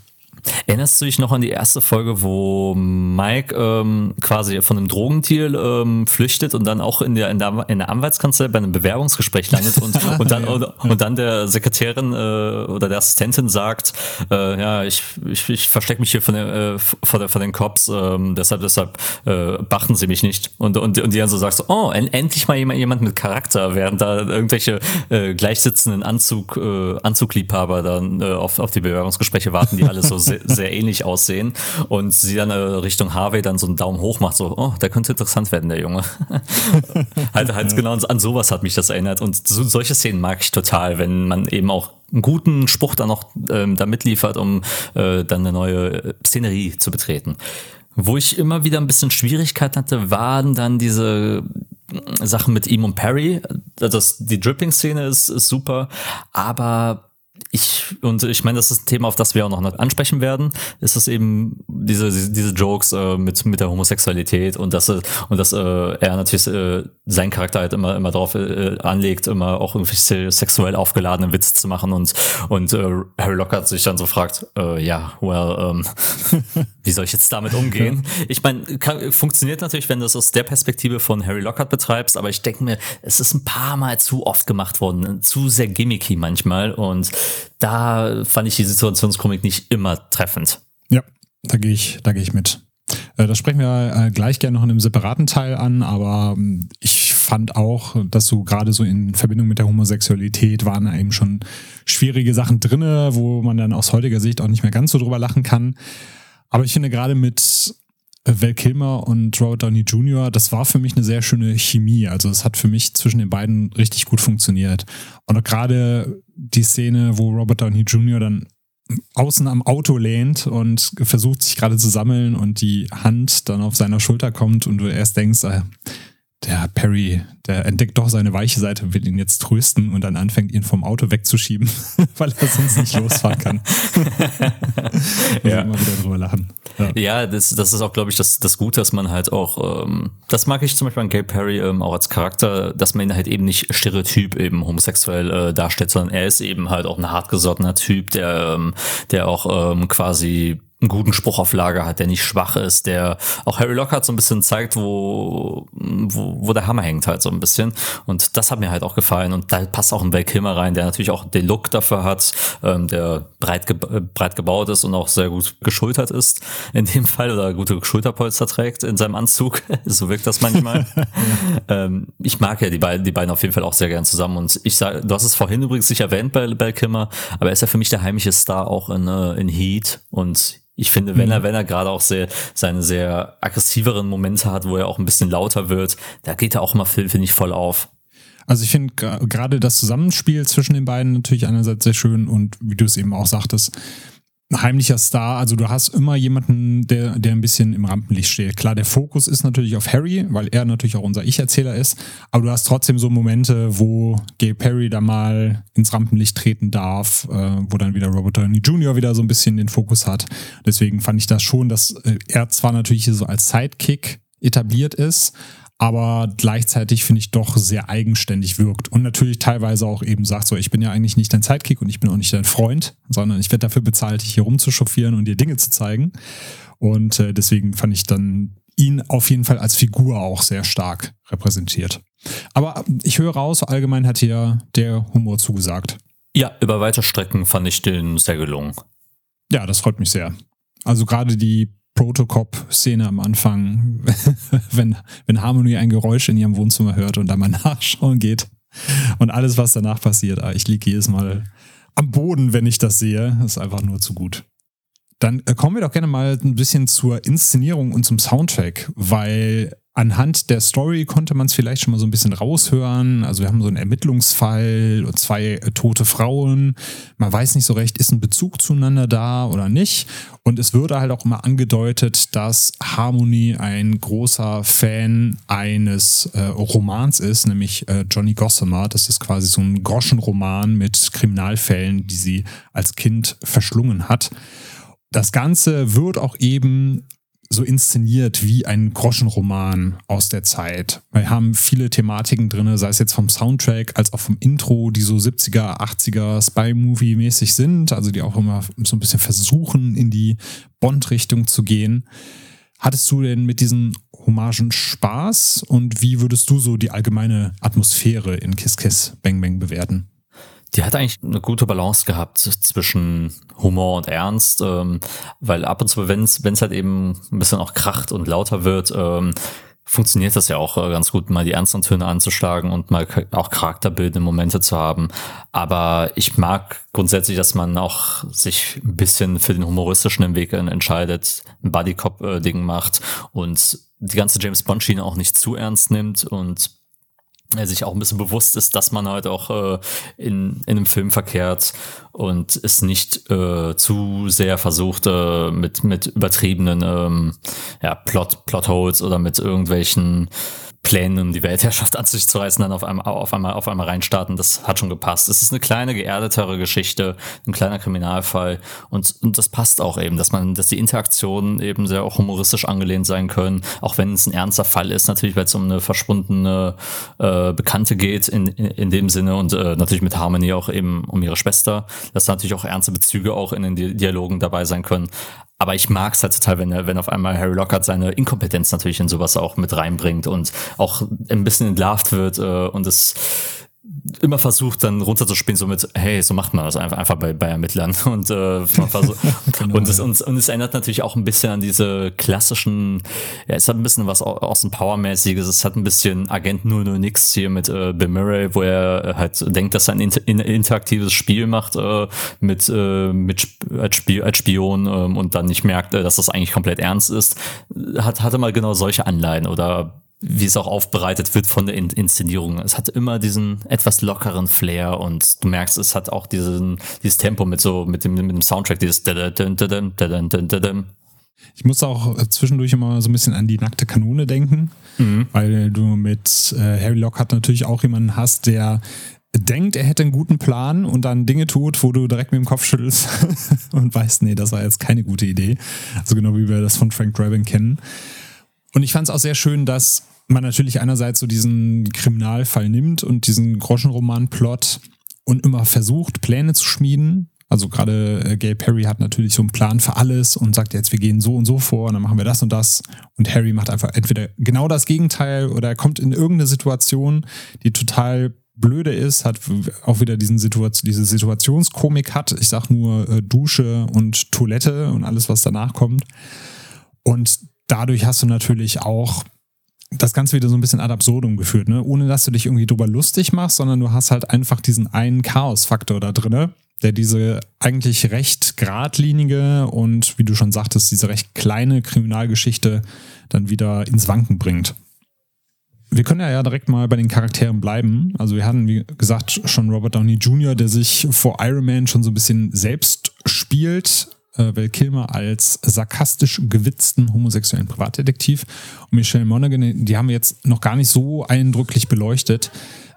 Speaker 4: Erinnerst du dich noch an die erste Folge, wo Mike ähm, quasi von einem Drogendeal ähm, flüchtet und dann auch in der, in der, in der Anwaltskanzlei bei einem Bewerbungsgespräch landet und, (laughs) und, dann, und, und dann der Sekretärin äh, oder der Assistentin sagt, äh, ja, ich, ich, ich verstecke mich hier von, der, äh, vor, der, vor den Cops, äh, deshalb, deshalb äh, beachten sie mich nicht. Und, und, und die dann so sagt, oh, endlich mal jemand, jemand mit Charakter, während da irgendwelche äh, gleichsitzenden Anzug, äh, Anzugliebhaber dann äh, auf, auf die Bewerbungsgespräche warten, die alle so sehr, sehr ähnlich aussehen und sie dann äh, Richtung Harvey dann so einen Daumen hoch macht, so, oh, der könnte interessant werden, der Junge. (laughs) halt, halt genau an sowas hat mich das erinnert und so, solche Szenen mag ich total, wenn man eben auch einen guten Spruch dann noch ähm, da mitliefert, um äh, dann eine neue Szenerie zu betreten. Wo ich immer wieder ein bisschen Schwierigkeiten hatte, waren dann diese Sachen mit ihm und Perry. Das, die Dripping-Szene ist, ist super, aber ich, und ich meine, das ist ein Thema, auf das wir auch noch ansprechen werden, ist es eben diese, diese Jokes äh, mit, mit der Homosexualität und dass, und dass äh, er natürlich äh, seinen Charakter halt immer, immer darauf äh, anlegt, immer auch irgendwie sexuell aufgeladene Witze zu machen und, und äh, Harry Lockhart sich dann so fragt, äh, ja, well, ähm, (laughs) wie soll ich jetzt damit umgehen? Ich meine, funktioniert natürlich, wenn du es aus der Perspektive von Harry Lockhart betreibst, aber ich denke mir, es ist ein paar Mal zu oft gemacht worden, zu sehr gimmicky manchmal und da fand ich die Situationskomik nicht immer treffend.
Speaker 3: Ja, da gehe ich, da gehe ich mit. Äh, das sprechen wir äh, gleich gerne noch in einem separaten Teil an, aber ähm, ich fand auch, dass so gerade so in Verbindung mit der Homosexualität waren eben schon schwierige Sachen drinne, wo man dann aus heutiger Sicht auch nicht mehr ganz so drüber lachen kann. Aber ich finde gerade mit Val Kilmer und Robert Downey Jr., das war für mich eine sehr schöne Chemie. Also es hat für mich zwischen den beiden richtig gut funktioniert. Und gerade die Szene, wo Robert Downey Jr. dann außen am Auto lehnt und versucht sich gerade zu sammeln und die Hand dann auf seiner Schulter kommt und du erst denkst, äh, der Perry, der entdeckt doch seine weiche Seite und will ihn jetzt trösten und dann anfängt, ihn vom Auto wegzuschieben, (laughs) weil er sonst nicht losfahren kann. (laughs)
Speaker 4: ja. Immer wieder drüber lachen. Ja, ja das, das ist auch, glaube ich, das, das Gute, dass man halt auch, ähm, das mag ich zum Beispiel an Gabe Perry ähm, auch als Charakter, dass man ihn halt eben nicht stereotyp eben homosexuell äh, darstellt, sondern er ist eben halt auch ein hartgesottener Typ, der, ähm, der auch ähm, quasi einen guten Spruch auf Lager hat, der nicht schwach ist, der auch Harry Lockhart so ein bisschen zeigt, wo, wo, wo der Hammer hängt halt so ein bisschen. Und das hat mir halt auch gefallen. Und da passt auch ein Val Kilmer rein, der natürlich auch den Look dafür hat, ähm, der breit, ge breit gebaut ist und auch sehr gut geschultert ist in dem Fall oder gute Schulterpolster trägt in seinem Anzug. (laughs) so wirkt das manchmal. (laughs) ähm, ich mag ja die beiden, die beiden auf jeden Fall auch sehr gern zusammen. Und ich sage, du hast es vorhin übrigens nicht erwähnt bei Val Kilmer, aber er ist ja für mich der heimliche Star auch in, äh, in Heat und ich finde, wenn er, mhm. wenn er gerade auch sehr, seine sehr aggressiveren Momente hat, wo er auch ein bisschen lauter wird, da geht er auch immer, finde ich, voll auf.
Speaker 3: Also ich finde gerade das Zusammenspiel zwischen den beiden natürlich einerseits sehr schön und wie du es eben auch sagtest, heimlicher Star. Also du hast immer jemanden, der, der ein bisschen im Rampenlicht steht. Klar, der Fokus ist natürlich auf Harry, weil er natürlich auch unser Ich-Erzähler ist. Aber du hast trotzdem so Momente, wo Gay Perry da mal ins Rampenlicht treten darf, äh, wo dann wieder Robert Downey Jr. wieder so ein bisschen den Fokus hat. Deswegen fand ich das schon, dass äh, er zwar natürlich so als Sidekick etabliert ist, aber gleichzeitig finde ich doch sehr eigenständig wirkt und natürlich teilweise auch eben sagt so, ich bin ja eigentlich nicht dein Sidekick und ich bin auch nicht dein Freund, sondern ich werde dafür bezahlt, dich hier rumzuchauffieren und dir Dinge zu zeigen. Und äh, deswegen fand ich dann ihn auf jeden Fall als Figur auch sehr stark repräsentiert. Aber ich höre raus, allgemein hat hier der Humor zugesagt.
Speaker 4: Ja, über weite Strecken fand ich den sehr gelungen.
Speaker 3: Ja, das freut mich sehr. Also gerade die Protocop-Szene am Anfang, (laughs) wenn, wenn Harmony ein Geräusch in ihrem Wohnzimmer hört und da mal (laughs) nachschauen geht und alles, was danach passiert. Ah, ich liege jedes Mal am Boden, wenn ich das sehe. Das ist einfach nur zu gut. Dann äh, kommen wir doch gerne mal ein bisschen zur Inszenierung und zum Soundtrack, weil anhand der Story konnte man es vielleicht schon mal so ein bisschen raushören. Also wir haben so einen Ermittlungsfall und zwei äh, tote Frauen. Man weiß nicht so recht, ist ein Bezug zueinander da oder nicht. Und es würde halt auch immer angedeutet, dass Harmony ein großer Fan eines äh, Romans ist, nämlich äh, Johnny Gossamer. Das ist quasi so ein Groschenroman mit Kriminalfällen, die sie als Kind verschlungen hat. Das Ganze wird auch eben so inszeniert wie ein Groschenroman aus der Zeit. Wir haben viele Thematiken drin, sei es jetzt vom Soundtrack als auch vom Intro, die so 70er, 80er Spy-Movie-mäßig sind, also die auch immer so ein bisschen versuchen, in die Bond-Richtung zu gehen. Hattest du denn mit diesen Hommagen Spaß und wie würdest du so die allgemeine Atmosphäre in Kiss Kiss Bang Bang bewerten?
Speaker 4: Die hat eigentlich eine gute Balance gehabt zwischen Humor und Ernst, ähm, weil ab und zu, wenn es halt eben ein bisschen auch kracht und lauter wird, ähm, funktioniert das ja auch äh, ganz gut, mal die ernsten Töne anzuschlagen und mal auch charakterbildende Momente zu haben. Aber ich mag grundsätzlich, dass man auch sich ein bisschen für den humoristischen Weg entscheidet, ein Buddy-Cop-Ding macht und die ganze James Bond-Schiene auch nicht zu ernst nimmt und sich auch ein bisschen bewusst ist, dass man halt auch äh, in, in einem Film verkehrt und es nicht äh, zu sehr versucht äh, mit mit übertriebenen ähm, ja, Plot Plotholes oder mit irgendwelchen Plänen, um die Weltherrschaft (laughs) an sich zu reißen, dann auf einmal, auf einmal, auf einmal reinstarten. Das hat schon gepasst. Es ist eine kleine, geerdetere Geschichte, ein kleiner Kriminalfall und, und das passt auch eben, dass man, dass die Interaktionen eben sehr auch humoristisch angelehnt sein können, auch wenn es ein ernster Fall ist, natürlich, weil es um eine verschwundene äh, Bekannte geht in, in, in dem Sinne und äh, natürlich mit Harmony auch eben um ihre Schwester, dass natürlich auch ernste Bezüge auch in den Dialogen dabei sein können. Aber ich mag es halt total, wenn, wenn auf einmal Harry Lockhart seine Inkompetenz natürlich in sowas auch mit reinbringt und auch ein bisschen entlarvt wird äh, und es immer versucht, dann runterzuspielen, so mit, hey, so macht man das einfach, einfach bei, bei Ermittlern. (laughs) Und, äh, versucht, (laughs) genau, und, es, und, und es erinnert natürlich auch ein bisschen an diese klassischen, ja, es hat ein bisschen was aus dem Powermäßiges, es hat ein bisschen Agent 009 hier mit äh, Bill Murray, wo er halt denkt, dass er ein inter interaktives Spiel macht äh, mit, äh, mit als, Spiel, als Spion äh, und dann nicht merkt, äh, dass das eigentlich komplett ernst ist. Hat, hatte mal genau solche Anleihen oder wie es auch aufbereitet wird von der In Inszenierung. Es hat immer diesen etwas lockeren Flair und du merkst, es hat auch diesen, dieses Tempo mit so, mit dem, mit dem Soundtrack, dieses
Speaker 3: ich muss auch zwischendurch immer so ein bisschen an die nackte Kanone denken, mhm. weil du mit äh, Harry Lockhart natürlich auch jemanden hast, der denkt, er hätte einen guten Plan und dann Dinge tut, wo du direkt mit dem Kopf schüttelst (laughs) und weißt, nee, das war jetzt keine gute Idee. Also genau wie wir das von Frank Drabin kennen. Und ich fand es auch sehr schön, dass man natürlich einerseits so diesen Kriminalfall nimmt und diesen Groschenroman-Plot und immer versucht, Pläne zu schmieden. Also gerade äh, Gail Perry hat natürlich so einen Plan für alles und sagt jetzt, wir gehen so und so vor und dann machen wir das und das. Und Harry macht einfach entweder genau das Gegenteil oder er kommt in irgendeine Situation, die total blöde ist, hat auch wieder diesen Situation, diese Situationskomik hat. Ich sag nur äh, Dusche und Toilette und alles, was danach kommt. Und dadurch hast du natürlich auch das Ganze wieder so ein bisschen ad absurdum geführt, ne? ohne dass du dich irgendwie drüber lustig machst, sondern du hast halt einfach diesen einen Chaos-Faktor da drin, der diese eigentlich recht geradlinige und, wie du schon sagtest, diese recht kleine Kriminalgeschichte dann wieder ins Wanken bringt. Wir können ja, ja direkt mal bei den Charakteren bleiben. Also wir hatten, wie gesagt, schon Robert Downey Jr., der sich vor Iron Man schon so ein bisschen selbst spielt äh, Val Kilmer als sarkastisch gewitzten homosexuellen Privatdetektiv und Michelle Monaghan, die haben wir jetzt noch gar nicht so eindrücklich beleuchtet.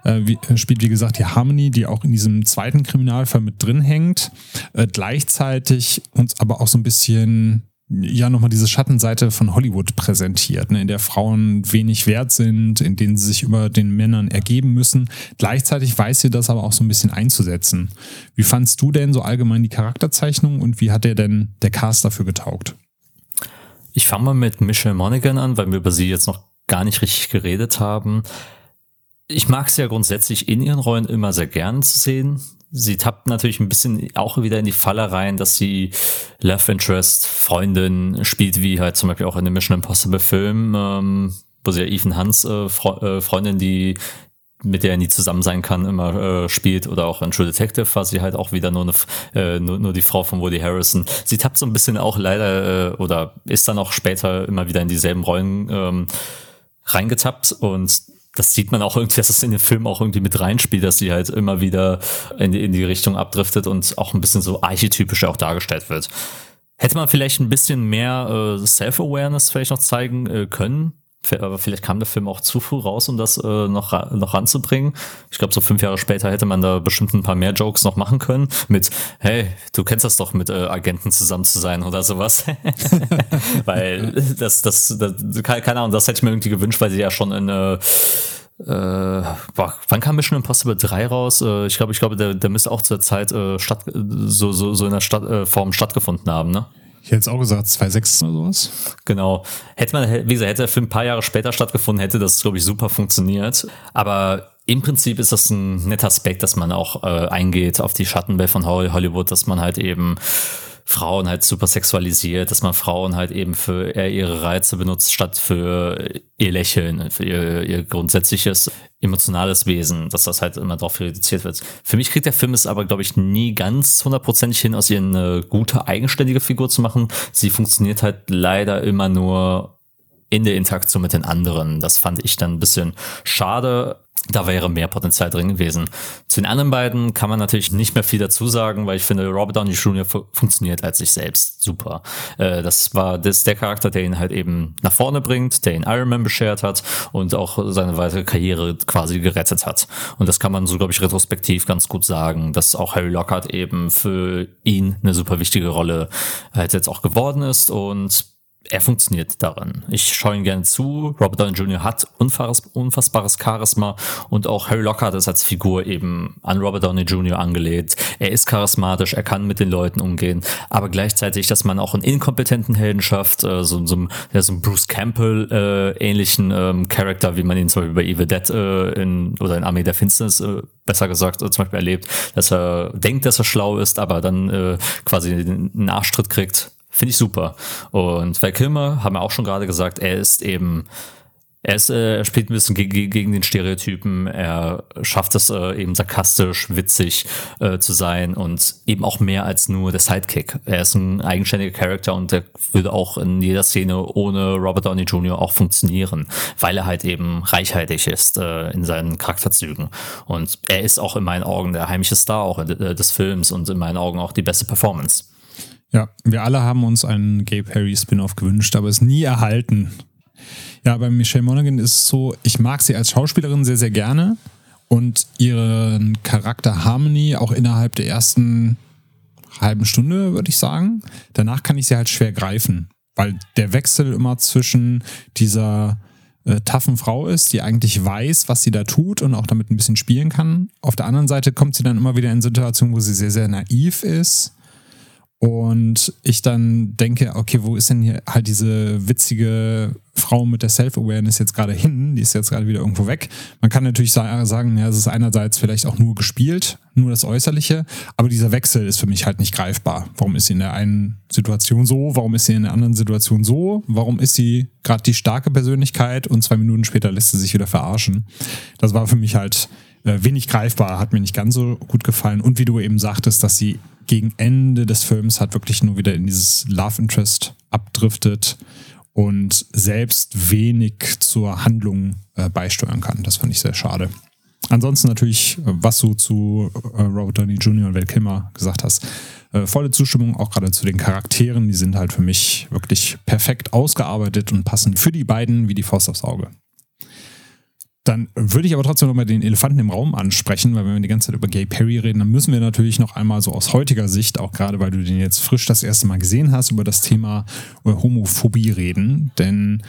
Speaker 3: Äh, wie, äh, spielt wie gesagt die Harmony, die auch in diesem zweiten Kriminalfall mit drin hängt, äh, gleichzeitig uns aber auch so ein bisschen ja nochmal diese Schattenseite von Hollywood präsentiert, ne, in der Frauen wenig wert sind, in denen sie sich über den Männern ergeben müssen. Gleichzeitig weiß sie das aber auch so ein bisschen einzusetzen. Wie fandst du denn so allgemein die Charakterzeichnung und wie hat dir denn der Cast dafür getaugt?
Speaker 4: Ich fange mal mit Michelle Monaghan an, weil wir über sie jetzt noch gar nicht richtig geredet haben. Ich mag sie ja grundsätzlich in ihren Rollen immer sehr gern zu sehen sie tappt natürlich ein bisschen auch wieder in die Falle rein, dass sie Love Interest, Freundin spielt, wie halt zum Beispiel auch in dem Mission Impossible Film, ähm, wo sie ja Ethan Hans äh, Fre äh, Freundin, die mit der er nie zusammen sein kann, immer äh, spielt oder auch in True Detective war sie halt auch wieder nur, eine, äh, nur, nur die Frau von Woody Harrison. Sie tappt so ein bisschen auch leider äh, oder ist dann auch später immer wieder in dieselben Rollen ähm, reingetappt und das sieht man auch irgendwie, dass es in den Film auch irgendwie mit reinspielt, dass sie halt immer wieder in die, in die Richtung abdriftet und auch ein bisschen so archetypisch auch dargestellt wird. Hätte man vielleicht ein bisschen mehr äh, Self-Awareness vielleicht noch zeigen äh, können, aber vielleicht kam der Film auch zu früh raus, um das äh, noch, noch ranzubringen. Ich glaube, so fünf Jahre später hätte man da bestimmt ein paar mehr Jokes noch machen können. Mit, hey, du kennst das doch, mit äh, Agenten zusammen zu sein oder sowas. (laughs) weil das, das, das, keine Ahnung, das hätte ich mir irgendwie gewünscht, weil sie ja schon in äh, äh, boah, wann kam Mission Impossible 3 raus? Äh, ich glaube, ich glaube, der, der müsste auch zur Zeit äh, statt, so, so, so in der Stadt, äh, Form stattgefunden haben, ne?
Speaker 3: Ich hätte es auch gesagt, 2.6 oder sowas.
Speaker 4: Genau. Hätte man, wie gesagt, hätte der Film ein paar Jahre später stattgefunden, hätte das, glaube ich, super funktioniert. Aber im Prinzip ist das ein netter Aspekt, dass man auch äh, eingeht auf die Schattenwelt von Hollywood, dass man halt eben Frauen halt super sexualisiert, dass man Frauen halt eben für eher ihre Reize benutzt, statt für ihr Lächeln, für ihr, ihr grundsätzliches emotionales Wesen, dass das halt immer darauf reduziert wird. Für mich kriegt der Film es aber, glaube ich, nie ganz hundertprozentig hin, aus ihr eine gute, eigenständige Figur zu machen. Sie funktioniert halt leider immer nur in der Interaktion mit den anderen. Das fand ich dann ein bisschen schade. Da wäre mehr Potenzial drin gewesen. Zu den anderen beiden kann man natürlich nicht mehr viel dazu sagen, weil ich finde, Robert Downey Jr. funktioniert als sich selbst super. Äh, das war das der Charakter, der ihn halt eben nach vorne bringt, der ihn Iron Man beschert hat und auch seine weitere Karriere quasi gerettet hat. Und das kann man so, glaube ich, retrospektiv ganz gut sagen, dass auch Harry Lockhart eben für ihn eine super wichtige Rolle halt jetzt auch geworden ist und er funktioniert darin. Ich schaue ihn gerne zu. Robert Downey Jr. hat unfassbares Charisma und auch Harry Lockhart ist als Figur eben an Robert Downey Jr. angelegt. Er ist charismatisch, er kann mit den Leuten umgehen, aber gleichzeitig, dass man auch einen inkompetenten Helden schafft, äh, so, so, ja, so einen Bruce Campbell äh, ähnlichen ähm, Charakter, wie man ihn zum Beispiel bei Evil Dead äh, in, oder in Armee der Finsternis äh, besser gesagt äh, zum Beispiel erlebt, dass er denkt, dass er schlau ist, aber dann äh, quasi einen Arschtritt kriegt Finde ich super. Und Val Kilmer, haben wir auch schon gerade gesagt, er ist eben, er, ist, äh, er spielt ein bisschen gegen, gegen den Stereotypen. Er schafft es äh, eben sarkastisch, witzig äh, zu sein und eben auch mehr als nur der Sidekick. Er ist ein eigenständiger Charakter und der würde auch in jeder Szene ohne Robert Downey Jr. auch funktionieren, weil er halt eben reichhaltig ist äh, in seinen Charakterzügen. Und er ist auch in meinen Augen der heimliche Star auch äh, des Films und in meinen Augen auch die beste Performance.
Speaker 3: Ja, wir alle haben uns einen Gay Perry Spin-off gewünscht, aber es nie erhalten. Ja, bei Michelle Monaghan ist es so, ich mag sie als Schauspielerin sehr, sehr gerne und ihren Charakter Harmony auch innerhalb der ersten halben Stunde, würde ich sagen. Danach kann ich sie halt schwer greifen, weil der Wechsel immer zwischen dieser äh, taffen Frau ist, die eigentlich weiß, was sie da tut und auch damit ein bisschen spielen kann. Auf der anderen Seite kommt sie dann immer wieder in Situationen, wo sie sehr, sehr naiv ist und ich dann denke, okay, wo ist denn hier halt diese witzige Frau mit der Self-Awareness jetzt gerade hin? Die ist jetzt gerade wieder irgendwo weg. Man kann natürlich sagen, ja, es ist einerseits vielleicht auch nur gespielt, nur das Äußerliche, aber dieser Wechsel ist für mich halt nicht greifbar. Warum ist sie in der einen Situation so? Warum ist sie in der anderen Situation so? Warum ist sie gerade die starke Persönlichkeit und zwei Minuten später lässt sie sich wieder verarschen? Das war für mich halt äh, wenig greifbar, hat mir nicht ganz so gut gefallen. Und wie du eben sagtest, dass sie gegen Ende des Films halt wirklich nur wieder in dieses Love Interest abdriftet und selbst wenig zur Handlung äh, beisteuern kann. Das fand ich sehr schade. Ansonsten natürlich, äh, was du zu äh, Robert Downey Jr. und Val Kilmer gesagt hast, äh, volle Zustimmung auch gerade zu den Charakteren. Die sind halt für mich wirklich perfekt ausgearbeitet und passen für die beiden wie die Faust aufs Auge. Dann würde ich aber trotzdem nochmal den Elefanten im Raum ansprechen, weil wenn wir die ganze Zeit über Gay Perry reden, dann müssen wir natürlich noch einmal so aus heutiger Sicht, auch gerade weil du den jetzt frisch das erste Mal gesehen hast, über das Thema äh, Homophobie reden. Denn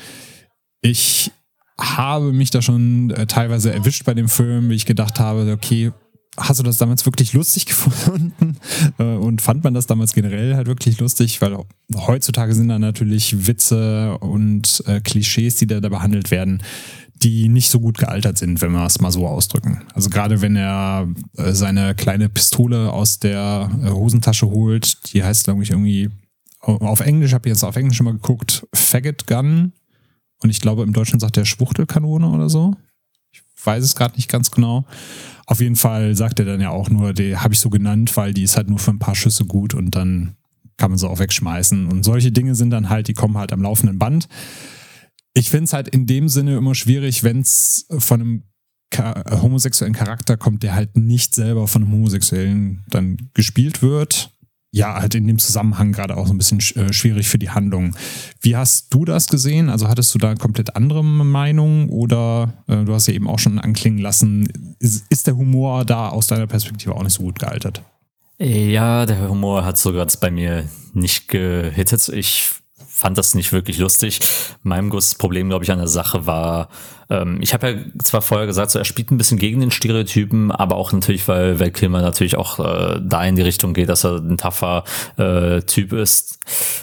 Speaker 3: ich habe mich da schon äh, teilweise erwischt bei dem Film, wie ich gedacht habe, okay, hast du das damals wirklich lustig (laughs) gefunden? Äh, und fand man das damals generell halt wirklich lustig? Weil heutzutage sind da natürlich Witze und Klischees, die da, da behandelt werden die nicht so gut gealtert sind, wenn wir es mal so ausdrücken. Also gerade wenn er äh, seine kleine Pistole aus der äh, Hosentasche holt, die heißt, glaube ich, irgendwie auf Englisch, habe ich jetzt auf Englisch immer geguckt, Faggot Gun. Und ich glaube, im Deutschen sagt er Schwuchtelkanone oder so. Ich weiß es gerade nicht ganz genau. Auf jeden Fall sagt er dann ja auch nur, die habe ich so genannt, weil die ist halt nur für ein paar Schüsse gut und dann kann man sie auch wegschmeißen. Und solche Dinge sind dann halt, die kommen halt am laufenden Band Ich finde es halt in dem Sinne immer schwierig, wenn es von einem homosexuellen Charakter kommt, der halt nicht selber von einem Homosexuellen dann gespielt wird. Ja, halt in dem Zusammenhang gerade auch so ein bisschen äh, schwierig für die Handlung. Wie hast du das gesehen? Also hattest du da komplett andere Meinung oder äh, du hast ja eben auch schon anklingen lassen, ist, ist der Humor da aus deiner Perspektive auch nicht so gut gealtert?
Speaker 4: Ja, der Humor hat sogar bei mir nicht gehittet. Ich fand das nicht wirklich lustig. Mein größtes Problem, glaube ich, an der Sache war, ähm, ich habe ja zwar vorher gesagt, so, er spielt ein bisschen gegen den Stereotypen, aber auch natürlich, weil Val Kilmer natürlich auch äh, da in die Richtung geht, dass er ein tougher äh, Typ ist.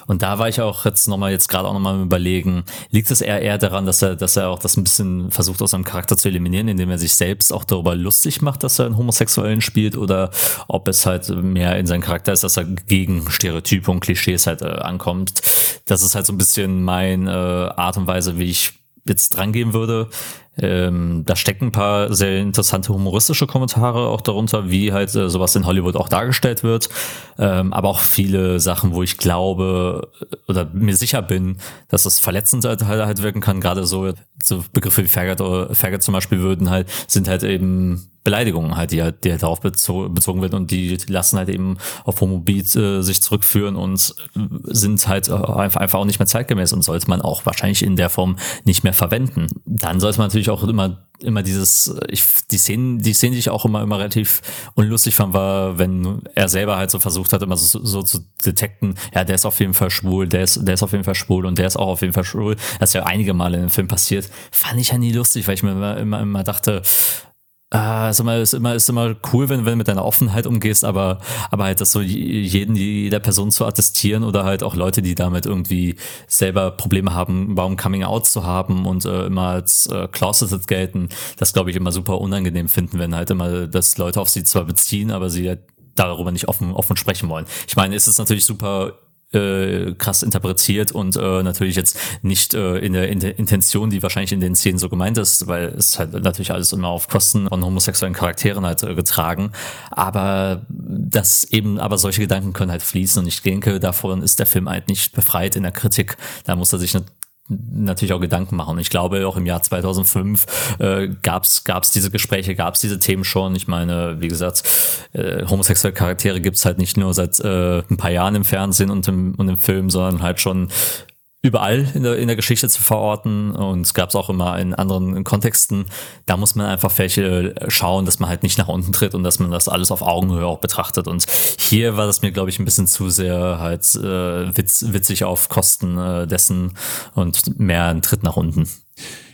Speaker 4: Und da war ich auch jetzt nochmal, jetzt gerade auch nochmal überlegen, liegt es eher eher daran, dass er, dass er auch das ein bisschen versucht aus seinem Charakter zu eliminieren, indem er sich selbst auch darüber lustig macht, dass er einen Homosexuellen spielt, oder ob es halt mehr in seinem Charakter ist, dass er gegen Stereotype und Klischees halt äh, ankommt. Das ist halt so ein bisschen meine äh, Art und Weise, wie ich jetzt dran gehen würde. Ähm, da stecken ein paar sehr interessante humoristische Kommentare auch darunter, wie halt äh, sowas in Hollywood auch dargestellt wird. Ähm, aber auch viele Sachen, wo ich glaube oder mir sicher bin, dass es verletzend halt, halt wirken kann. Gerade so, so Begriffe wie Faggot oder Faggot zum Beispiel würden halt, sind halt eben Beleidigungen halt, die halt, die halt darauf bezogen, bezogen werden und die lassen halt eben auf Homobeat äh, sich zurückführen und sind halt einfach, einfach auch nicht mehr zeitgemäß und sollte man auch wahrscheinlich in der Form nicht mehr verwenden. Dann sollte man natürlich auch immer immer dieses, ich, die Szenen, die Szenen, die ich auch immer, immer relativ unlustig fand, war, wenn er selber halt so versucht hat, immer so, so zu detekten, ja, der ist auf jeden Fall schwul, der ist, der ist auf jeden Fall schwul und der ist auch auf jeden Fall schwul. Das ist ja einige Male in dem Film passiert. Fand ich ja nie lustig, weil ich mir immer, immer, immer dachte, äh, ist immer, ist immer, ist immer cool, wenn, wenn du mit deiner Offenheit umgehst, aber, aber halt das so jeden, jeder Person zu attestieren oder halt auch Leute, die damit irgendwie selber Probleme haben, warum Coming Out zu haben und äh, immer als äh, closeted gelten, das glaube ich immer super unangenehm finden, wenn halt immer das Leute auf sie zwar beziehen, aber sie halt darüber nicht offen, offen sprechen wollen. Ich meine, es ist natürlich super äh, krass interpretiert und äh, natürlich jetzt nicht äh, in, der, in Intention, die wahrscheinlich in den Szenen so gemeint ist, weil es halt natürlich alles immer auf Kosten von homosexuellen Charakteren halt äh, getragen. Aber das eben, aber solche Gedanken können halt fließen und ich denke, davon ist der Film halt nicht befreit in der Kritik. Da muss er sich natürlich auch Gedanken machen. Ich glaube, auch im Jahr 2005 äh, gab es diese Gespräche, gab es diese Themen schon. Ich meine, wie gesagt, äh, homosexuelle Charaktere gibt's halt nicht nur seit äh, ein paar Jahren im Fernsehen und im, und im Film, sondern halt schon überall in der, in der Geschichte zu verorten und es gab es auch immer in anderen Kontexten. Da muss man einfach welche schauen, dass man halt nicht nach unten tritt und dass man das alles auf Augenhöhe auch betrachtet. Und hier war das mir, glaube ich, ein bisschen zu sehr halt äh, witz, witzig auf Kosten äh, dessen und mehr ein Tritt nach unten.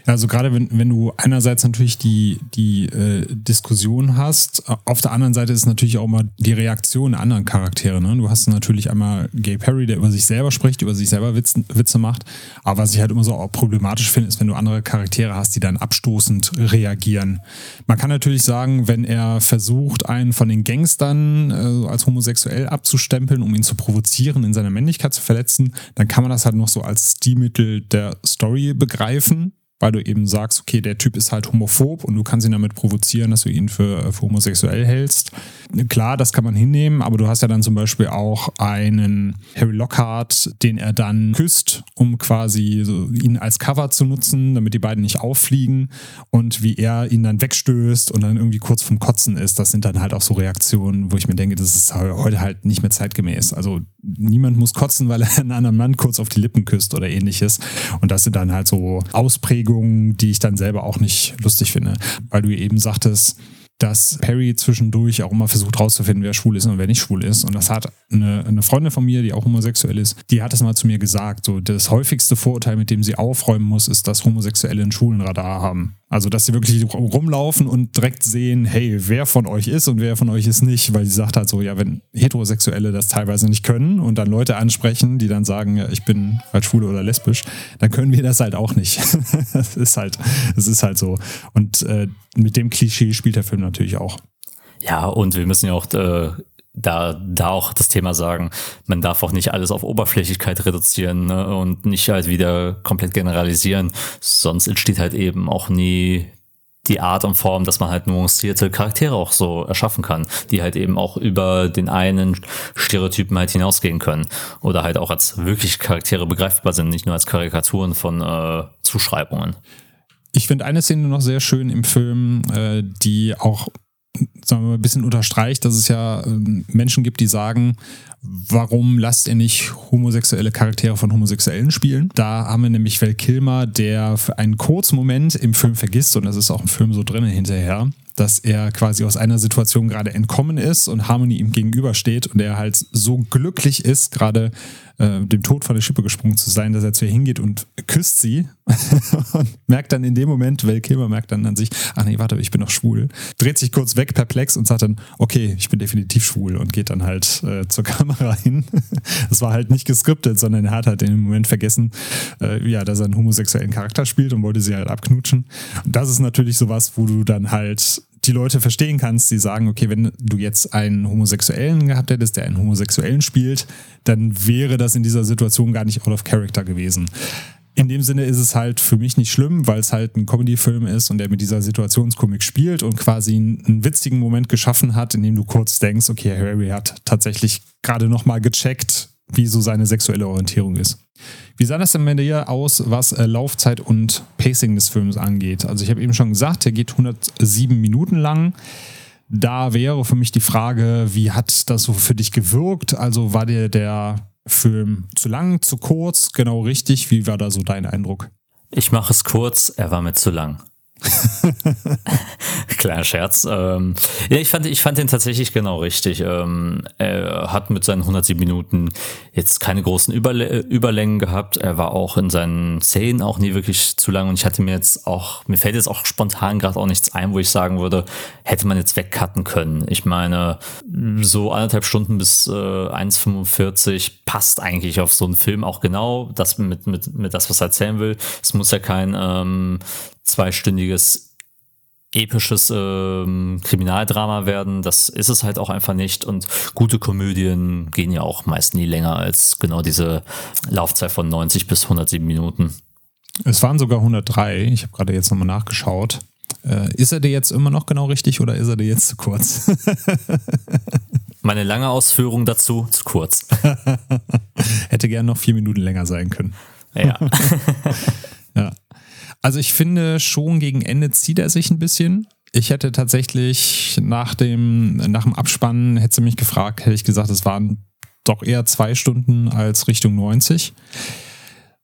Speaker 3: Also gerade wenn, wenn du einerseits natürlich die, die äh, Diskussion hast, auf der anderen Seite ist natürlich auch immer die Reaktion der anderen Charaktere. Ne? Du hast natürlich einmal Gay Perry, der über sich selber spricht, über sich selber Witze, Witze macht. Aber was ich halt immer so auch problematisch finde, ist, wenn du andere Charaktere hast, die dann abstoßend reagieren. Man kann natürlich sagen, wenn er versucht, einen von den Gangstern äh, als homosexuell abzustempeln, um ihn zu provozieren, in seiner Männlichkeit zu verletzen, dann kann man das halt noch so als Stilmittel der Story begreifen weil du eben sagst, okay, der Typ ist halt homophob und du kannst ihn damit provozieren, dass du ihn für, für homosexuell hältst. Klar, das kann man hinnehmen, aber du hast ja dann zum Beispiel auch einen Harry Lockhart, den er dann küsst, um quasi so ihn als Cover zu nutzen, damit die beiden nicht auffliegen und wie er ihn dann wegstößt und dann irgendwie kurz vom Kotzen ist. Das sind dann halt auch so Reaktionen, wo ich mir denke, das ist heute halt nicht mehr zeitgemäß. Also niemand muss kotzen, weil er einen anderen Mann kurz auf die Lippen küsst oder ähnliches. Und das sind dann halt so Ausprägungen, die ich dann selber auch nicht lustig finde. Weil du eben sagtest, dass Perry zwischendurch auch immer versucht rauszufinden, wer schwul ist und wer nicht schwul ist. Und das hat eine, eine Freundin von mir, die auch homosexuell ist, die hat es mal zu mir gesagt. So, das häufigste Vorurteil, mit dem sie aufräumen muss, ist, dass Homosexuelle einen schwulen Radar haben. Also, dass sie wirklich rumlaufen und direkt sehen, hey, wer von euch ist und wer von euch ist nicht, weil sie sagt halt so, ja, wenn Heterosexuelle das teilweise nicht können und dann Leute ansprechen, die dann sagen, ja, ich bin halt schwul oder lesbisch, dann können wir das halt auch nicht. (laughs) das ist halt, das ist halt so. Und äh, mit dem Klischee spielt der Film natürlich auch.
Speaker 4: Ja, und wir müssen ja auch äh, da, da auch das Thema sagen, man darf auch nicht alles auf Oberflächlichkeit reduzieren ne? und nicht halt wieder komplett generalisieren, sonst entsteht halt eben auch nie die Art und Form, dass man halt nuancierte Charaktere auch so erschaffen kann, die halt eben auch über den einen Stereotypen halt hinausgehen können oder halt auch als wirklich Charaktere begreifbar sind, nicht nur als Karikaturen von äh, Zuschreibungen.
Speaker 3: Ich finde eine Szene noch sehr schön im Film, äh, die auch sagen wir mal, ein bisschen unterstreicht, dass es ja äh, Menschen gibt, die sagen, warum lasst ihr nicht homosexuelle Charaktere von Homosexuellen spielen? Da haben wir nämlich Val Kilmer, der für einen kurzen Moment im Film vergisst, und das ist auch im Film so drinnen hinterher, dass er quasi aus einer Situation gerade entkommen ist und Harmony ihm gegenübersteht und er halt so glücklich ist, gerade äh, dem Tod von der Schippe gesprungen zu sein, dass er zu ihr hingeht und küsst sie und (laughs) merkt dann in dem Moment, Val Kilmer merkt dann an sich, ach nee, warte, ich bin doch schwul, dreht sich kurz weg, perplex und sagt dann, okay, ich bin definitiv schwul und geht dann halt äh, zur Kamera hin. (laughs) Das war halt nicht geskriptet, sondern er hat halt in dem Moment vergessen, äh, ja, dass er einen homosexuellen Charakter spielt und wollte sie halt abknutschen. Und das ist natürlich sowas, wo du dann halt die Leute verstehen kannst, die sagen, okay, wenn du jetzt einen Homosexuellen gehabt hättest, der einen Homosexuellen spielt, dann wäre das in dieser Situation gar nicht out of character gewesen. In dem Sinne ist es halt für mich nicht schlimm, weil es halt ein Comedy-Film ist und der mit dieser Situationskomik spielt und quasi einen witzigen Moment geschaffen hat, in dem du kurz denkst, okay, Harry hat tatsächlich gerade nochmal gecheckt, wie so seine sexuelle Orientierung ist. Wie sah das denn bei dir aus, was äh, Laufzeit und Pacing des Films angeht? Also ich habe eben schon gesagt, der geht 107 Minuten lang. Da wäre für mich die Frage, wie hat das so für dich gewirkt? Also war dir der Film zu lang, zu kurz, genau richtig? Wie war da so dein Eindruck?
Speaker 4: Ich mache es kurz, er war mir zu lang. (laughs) Kleiner Scherz. Ähm, ja, ich fand, ich fand den tatsächlich genau richtig. Ähm, er hat mit seinen 107 Minuten jetzt keine großen Überl Überlängen gehabt. Er war auch in seinen Szenen auch nie wirklich zu lang und ich hatte mir jetzt auch, mir fällt jetzt auch spontan gerade auch nichts ein, wo ich sagen würde, hätte man jetzt wegcutten können. Ich meine, so anderthalb Stunden bis äh, 1,45 passt eigentlich auf so einen Film auch genau, das mit, mit, mit das, was er erzählen will. Es muss ja kein ähm, zweistündiges episches ähm, Kriminaldrama werden. Das ist es halt auch einfach nicht. Und gute Komödien gehen ja auch meist nie länger als genau diese Laufzeit von 90 bis 107 Minuten.
Speaker 3: Es waren sogar 103. Ich habe gerade jetzt nochmal nachgeschaut. Äh, ist er dir jetzt immer noch genau richtig oder ist er dir jetzt zu kurz? (laughs)
Speaker 4: Meine lange Ausführung dazu zu kurz. (laughs)
Speaker 3: Hätte gern noch vier Minuten länger sein können.
Speaker 4: Ja. (laughs)
Speaker 3: Also ich finde schon gegen Ende zieht er sich ein bisschen. Ich hätte tatsächlich nach dem, nach dem Abspannen, hätte sie mich gefragt, hätte ich gesagt, es waren doch eher zwei Stunden als Richtung 90.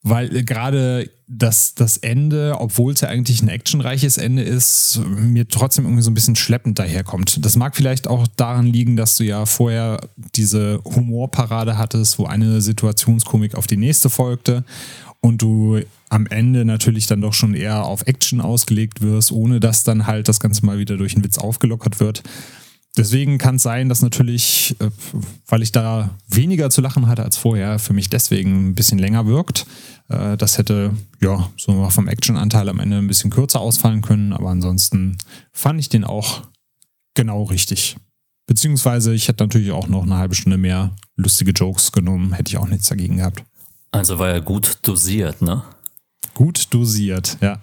Speaker 3: Weil gerade das, das Ende, obwohl es ja eigentlich ein actionreiches Ende ist, mir trotzdem irgendwie so ein bisschen schleppend daherkommt. Das mag vielleicht auch daran liegen, dass du ja vorher diese Humorparade hattest, wo eine Situationskomik auf die nächste folgte und du am Ende natürlich dann doch schon eher auf Action ausgelegt wirst, ohne dass dann halt das Ganze mal wieder durch einen Witz aufgelockert wird. Deswegen kann es sein, dass natürlich, äh, weil ich da weniger zu lachen hatte als vorher, für mich deswegen ein bisschen länger wirkt. Äh, das hätte, ja, so vom Action-Anteil am Ende ein bisschen kürzer ausfallen können, aber ansonsten fand ich den auch genau richtig. Beziehungsweise ich hätte natürlich auch noch eine halbe Stunde mehr lustige Jokes genommen, hätte ich auch nichts dagegen gehabt.
Speaker 4: Also war er gut dosiert, ne?
Speaker 3: Gut dosiert, ja.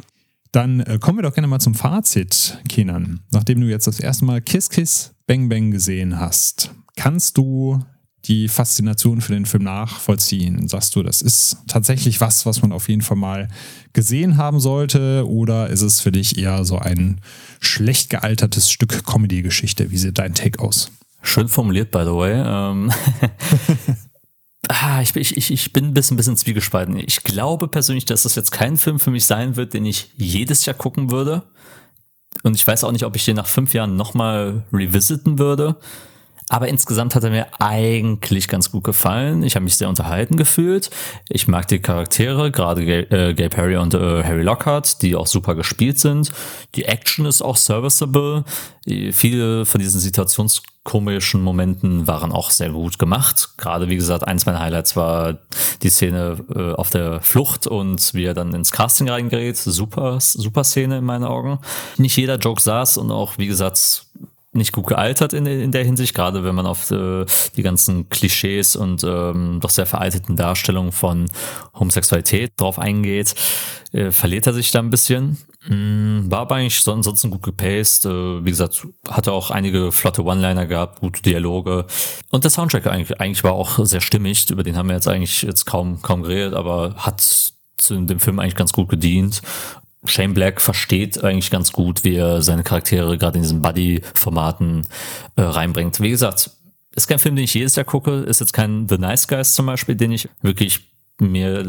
Speaker 3: Dann äh, kommen wir doch gerne mal zum Fazit, Kenan. Nachdem du jetzt das erste Mal Kiss Kiss Bang Bang gesehen hast, kannst du die Faszination für den Film nachvollziehen? Sagst du, das ist tatsächlich was, was man auf jeden Fall mal gesehen haben sollte? Oder ist es für dich eher so ein schlecht gealtertes Stück Comedy-Geschichte? Wie sieht dein Take aus?
Speaker 4: Schön formuliert, by the way. (laughs) (laughs) Ah, ich, ich, ich bin ein bisschen, ein bisschen zwiegespalten. Ich glaube persönlich, dass das jetzt kein Film für mich sein wird, den ich jedes Jahr gucken würde. Und ich weiß auch nicht, ob ich den nach fünf Jahren nochmal revisiten würde. Aber insgesamt hat er mir eigentlich ganz gut gefallen. Ich habe mich sehr unterhalten gefühlt. Ich mag die Charaktere, gerade äh, Gabe Harry und äh, Harry Lockhart, die auch super gespielt sind. Die Action ist auch serviceable. Viele von diesen situationskomischen Momenten waren auch sehr gut gemacht. Gerade wie gesagt, eins meiner Highlights war die Szene äh, auf der Flucht und wie er dann ins Casting reingerät. Super, super Szene in meinen Augen. Nicht jeder Joke saß und auch, wie gesagt, nicht gut gealtert in, in der Hinsicht, gerade wenn man auf äh, die ganzen Klischees und ähm, doch sehr veralteten Darstellungen von Homosexualität drauf eingeht, äh, verliert er sich da ein bisschen. Mm, War aber eigentlich so ansonsten gut gepaced. Äh, Wie gesagt, hatte auch einige flotte One-Liner gehabt, gute Dialoge. Und der Soundtrack eigentlich, eigentlich war auch sehr stimmig. Über den haben wir jetzt eigentlich jetzt kaum, kaum geredet, aber hat zu dem Film eigentlich ganz gut gedient. Shane Black versteht eigentlich ganz gut, wie er seine Charaktere gerade in diesen Buddy-Formaten äh, reinbringt. Wie gesagt, ist kein Film, den ich jedes Jahr gucke, ist jetzt kein The Nice Guys zum Beispiel, den ich wirklich mir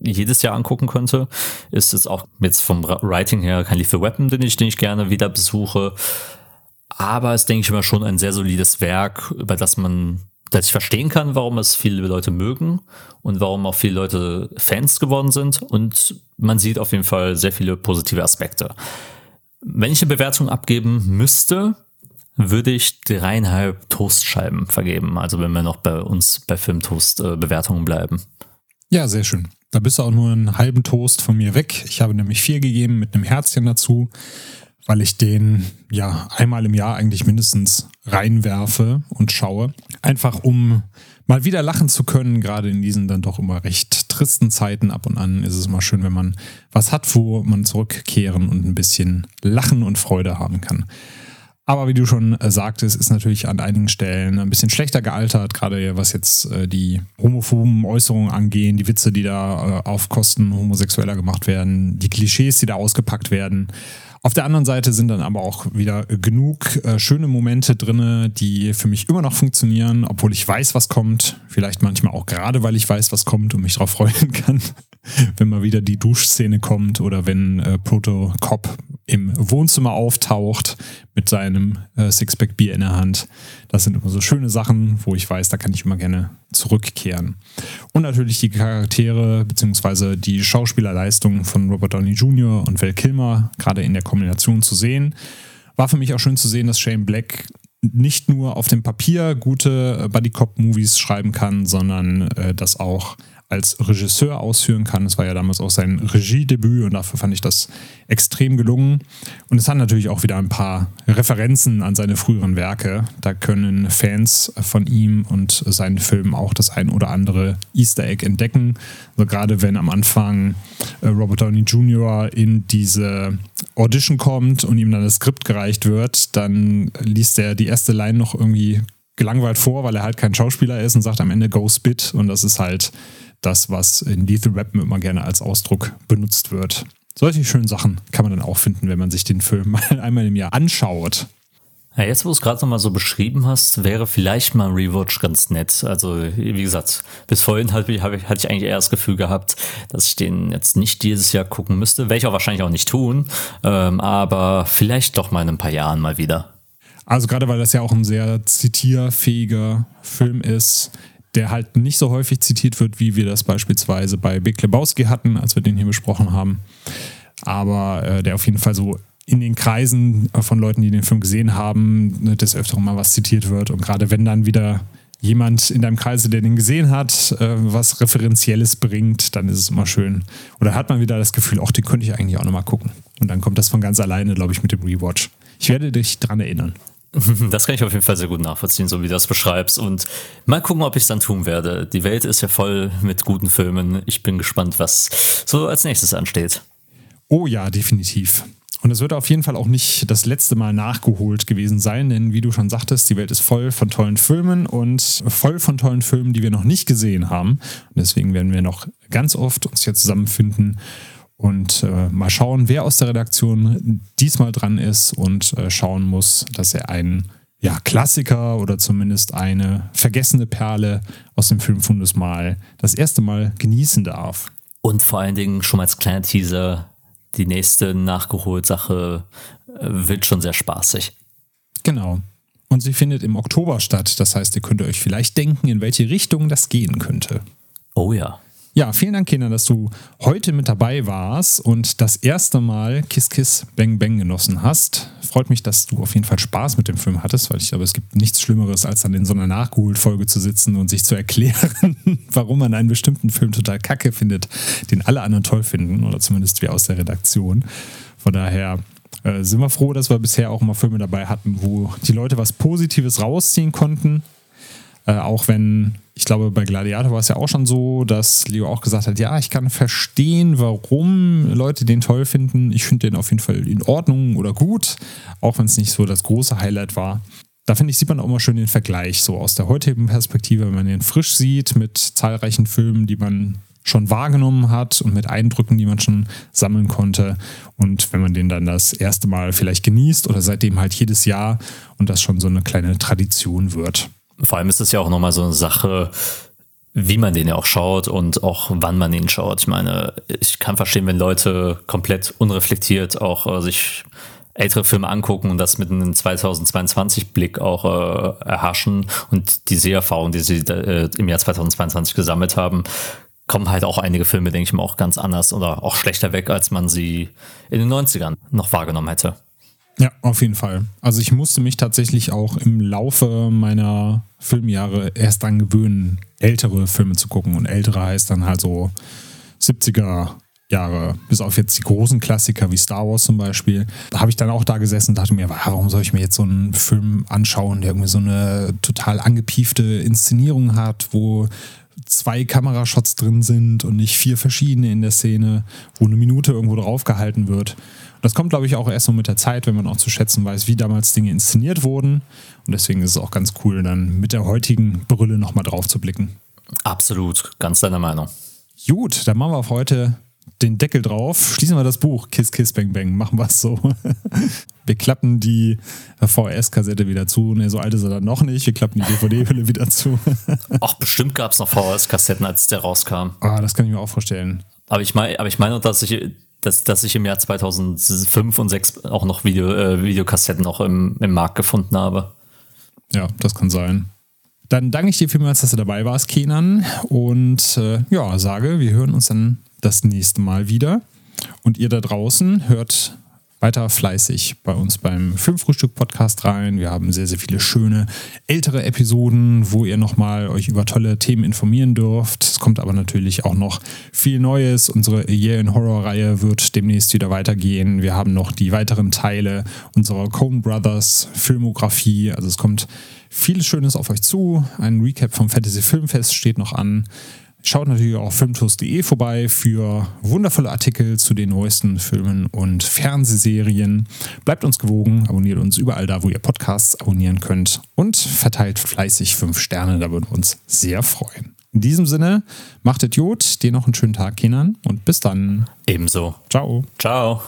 Speaker 4: jedes Jahr angucken könnte. Ist jetzt auch jetzt vom Writing her kein Lethal Weapon, den ich, den ich gerne wieder besuche. Aber es denke ich immer schon ein sehr solides Werk, über das man, dass ich verstehen kann, warum es viele Leute mögen und warum auch viele Leute Fans geworden sind. Und man sieht auf jeden Fall sehr viele positive Aspekte. Wenn ich eine Bewertung abgeben müsste, würde ich dreieinhalb Toastscheiben vergeben. Also wenn wir noch bei uns bei Filmtoast äh, bleiben.
Speaker 3: Ja, sehr schön. Da bist du auch nur einen halben Toast von mir weg. Ich habe nämlich vier gegeben mit einem Herzchen dazu, weil ich den ja einmal im Jahr eigentlich mindestens reinwerfe und schaue. Einfach um mal wieder lachen zu können, gerade in diesen dann doch immer recht tristen Zeiten. Ab und an ist es mal schön, wenn man was hat, wo man zurückkehren und ein bisschen lachen und Freude haben kann. Aber wie du schon äh, sagtest, ist natürlich an einigen Stellen ein bisschen schlechter gealtert, gerade was jetzt äh, die homophoben Äußerungen angehen, die Witze, die da äh, auf Kosten Homosexueller gemacht werden, die Klischees, die da ausgepackt werden. Auf der anderen Seite sind dann aber auch wieder genug äh, schöne Momente drin, die für mich immer noch funktionieren, obwohl ich weiß, was kommt. Vielleicht manchmal auch gerade, weil ich weiß, was kommt und mich darauf freuen (laughs) kann, wenn mal wieder die Duschszene kommt oder wenn äh, Proto Cop im Wohnzimmer auftaucht mit seinem äh, Sixpack Bier in der Hand. Das sind immer so schöne Sachen, wo ich weiß, da kann ich immer gerne zurückkehren. Und natürlich die Charaktere bzw. die Schauspielerleistung von Robert Downey Jr. und Val Kilmer, gerade in der Kombination zu sehen. War für mich auch schön zu sehen, dass Shane Black nicht nur auf dem Papier gute Buddy Cop Movies schreiben kann, sondern äh, das auch als Regisseur ausführen kann. Es war ja damals auch sein Regiedebüt und dafür fand ich das extrem gelungen. Und es hat natürlich auch wieder ein paar Referenzen an seine früheren Werke. Da können Fans von ihm und seinen Filmen auch das ein oder andere Easter Egg entdecken. Also gerade wenn am Anfang äh, Robert Downey Jr. in diese Audition kommt und ihm dann das Skript gereicht wird, dann liest er die erste Line noch irgendwie gelangweilt vor, weil er halt kein Schauspieler ist und sagt am Ende Go Spit und das ist halt das, was in Lethal Weapon immer gerne als Ausdruck benutzt wird. Solche schönen Sachen kann man dann auch finden, wenn man sich den Film (laughs) mal einmal im Jahr anschaut.
Speaker 4: Ja, jetzt, wo du es gerade nochmal so beschrieben hast, wäre vielleicht mal ein Rewatch ganz nett. Also, wie gesagt, bis vorhin hatte ich, hatte ich eigentlich eher das Gefühl gehabt, dass ich den jetzt nicht dieses Jahr gucken müsste. Werde ich auch wahrscheinlich auch nicht tun. Ähm, aber vielleicht doch mal in ein paar Jahren mal wieder.
Speaker 3: Also, gerade weil das ja auch ein sehr zitierfähiger Film ist, der halt nicht so häufig zitiert wird, wie wir das beispielsweise bei Big Lebowski hatten, als wir den hier besprochen haben. Aber äh, der auf jeden Fall so in den Kreisen von Leuten, die den Film gesehen haben, ne, des Öfteren mal was zitiert wird. Und gerade wenn dann wieder jemand in deinem Kreise, der den gesehen hat, äh, was Referenzielles bringt, dann ist es immer schön. Oder hat man wieder das Gefühl, auch den könnte ich eigentlich auch nochmal gucken. Und dann kommt das von ganz alleine, glaube ich, mit dem Rewatch. Ich werde dich dran erinnern. (laughs)
Speaker 4: Das kann ich auf jeden Fall sehr gut nachvollziehen, so wie du das beschreibst. Und mal gucken, ob ich es dann tun werde. Die Welt ist ja voll mit guten Filmen. Ich bin gespannt, was so als nächstes ansteht.
Speaker 3: Oh ja, definitiv. Und es wird auf jeden Fall auch nicht das letzte Mal nachgeholt gewesen sein, denn wie du schon sagtest, die Welt ist voll von tollen Filmen und voll von tollen Filmen, die wir noch nicht gesehen haben. Und deswegen werden wir noch ganz oft uns hier zusammenfinden und äh, mal schauen, wer aus der Redaktion diesmal dran ist und äh, schauen muss, dass er einen ja, Klassiker oder zumindest eine vergessene Perle aus dem Filmfundus mal das erste Mal genießen darf.
Speaker 4: Und vor allen Dingen schon mal als kleiner Teaser, die nächste Nachgeholt-Sache äh, wird schon sehr spaßig.
Speaker 3: Genau. Und sie findet im Oktober statt. Das heißt, ihr könnt euch vielleicht denken, in welche Richtung das gehen könnte.
Speaker 4: Oh ja.
Speaker 3: Ja, vielen Dank, Kinder, dass du heute mit dabei warst und das erste Mal Kiss Kiss Bang Bang genossen hast. Freut mich, dass du auf jeden Fall Spaß mit dem Film hattest, weil ich glaube, es gibt nichts Schlimmeres, als dann in so einer Nachgeholt-Folge zu sitzen und sich zu erklären, (laughs) warum man einen bestimmten Film total kacke findet, den alle anderen toll finden oder zumindest wir aus der Redaktion. Von daher äh, sind wir froh, dass wir bisher auch mal Filme dabei hatten, wo die Leute was Positives rausziehen konnten. Äh, auch wenn ich glaube, bei Gladiator war es ja auch schon so, dass Leo auch gesagt hat, ja, ich kann verstehen, warum Leute den toll finden. Ich finde den auf jeden Fall in Ordnung oder gut, auch wenn es nicht so das große Highlight war. Da finde ich, sieht man auch mal schön den Vergleich, so aus der heutigen Perspektive, wenn man den frisch sieht mit zahlreichen Filmen, die man schon wahrgenommen hat und mit Eindrücken, die man schon sammeln konnte. Und wenn man den dann das erste Mal vielleicht genießt oder seitdem halt jedes Jahr und das schon so eine kleine Tradition wird.
Speaker 4: Vor allem ist es ja auch nochmal so eine Sache, wie man den ja auch schaut und auch wann man ihn schaut. Ich meine, ich kann verstehen, wenn Leute komplett unreflektiert auch äh, sich ältere Filme angucken und das mit einem 2022-Blick auch äh, erhaschen und die Seherfahrung, die sie äh, im Jahr 2022 gesammelt haben, kommen halt auch einige Filme, denke ich mal, auch ganz anders oder auch schlechter weg, als man sie in den 90ern noch wahrgenommen hätte.
Speaker 3: Ja, auf jeden Fall. Also ich musste mich tatsächlich auch im Laufe meiner Filmjahre erst dann gewöhnen, ältere Filme zu gucken. Und ältere heißt dann halt so 70er Jahre, bis auf jetzt die großen Klassiker wie Star Wars zum Beispiel. Da habe ich dann auch da gesessen und dachte mir, warum soll ich mir jetzt so einen Film anschauen, der irgendwie so eine total angepiefte Inszenierung hat, wo zwei Kamerashots drin sind und nicht vier verschiedene in der Szene, wo eine Minute irgendwo drauf gehalten wird. Das kommt, glaube ich, auch erst so mit der Zeit, wenn man auch zu schätzen weiß, wie damals Dinge inszeniert wurden. Und deswegen ist es auch ganz cool, dann mit der heutigen Brille nochmal drauf zu blicken.
Speaker 4: Absolut, ganz deiner Meinung.
Speaker 3: Gut, dann machen wir auf heute den Deckel drauf. Schließen wir das Buch. Kiss, Kiss, Bang, Bang. Machen wir es so. (laughs) Wir klappen die VHS-Kassette wieder zu. Ne, so alt ist er dann noch nicht. Wir klappen die DVD-Hülle wieder zu. (laughs)
Speaker 4: Ach, bestimmt gab es noch VHS-Kassetten, als der rauskam.
Speaker 3: Ah, das kann ich mir auch vorstellen.
Speaker 4: Aber ich meine, aber ich meine, dass ich dass, dass ich im Jahr 2005 und 2006 auch noch Video, äh, Videokassetten noch im, im Markt gefunden habe.
Speaker 3: Ja, das kann sein. Dann danke ich dir vielmals, dass du dabei warst, Kenan. Und äh, ja, sage, wir hören uns dann das nächste Mal wieder. Und ihr da draußen hört weiter fleißig bei uns beim Filmfrühstück-Podcast rein. Wir haben sehr, sehr viele schöne ältere Episoden, wo ihr nochmal euch über tolle Themen informieren dürft. Es kommt aber natürlich auch noch viel Neues. Unsere Year in Horror-Reihe wird demnächst wieder weitergehen. Wir haben noch die weiteren Teile unserer Coen Brothers Filmografie. Also es kommt viel Schönes auf euch zu. Ein Recap vom Fantasy Filmfest steht noch an. Schaut natürlich auch auf filmtoast.de vorbei für wundervolle Artikel zu den neuesten Filmen und Fernsehserien. Bleibt uns gewogen, abonniert uns überall da, wo ihr Podcasts abonnieren könnt und verteilt fleißig fünf Sterne, da würden wir uns sehr freuen. In diesem Sinne, macht Idiot, dir noch einen schönen Tag, Kindern, und bis dann.
Speaker 4: Ebenso.
Speaker 3: Ciao.
Speaker 4: Ciao.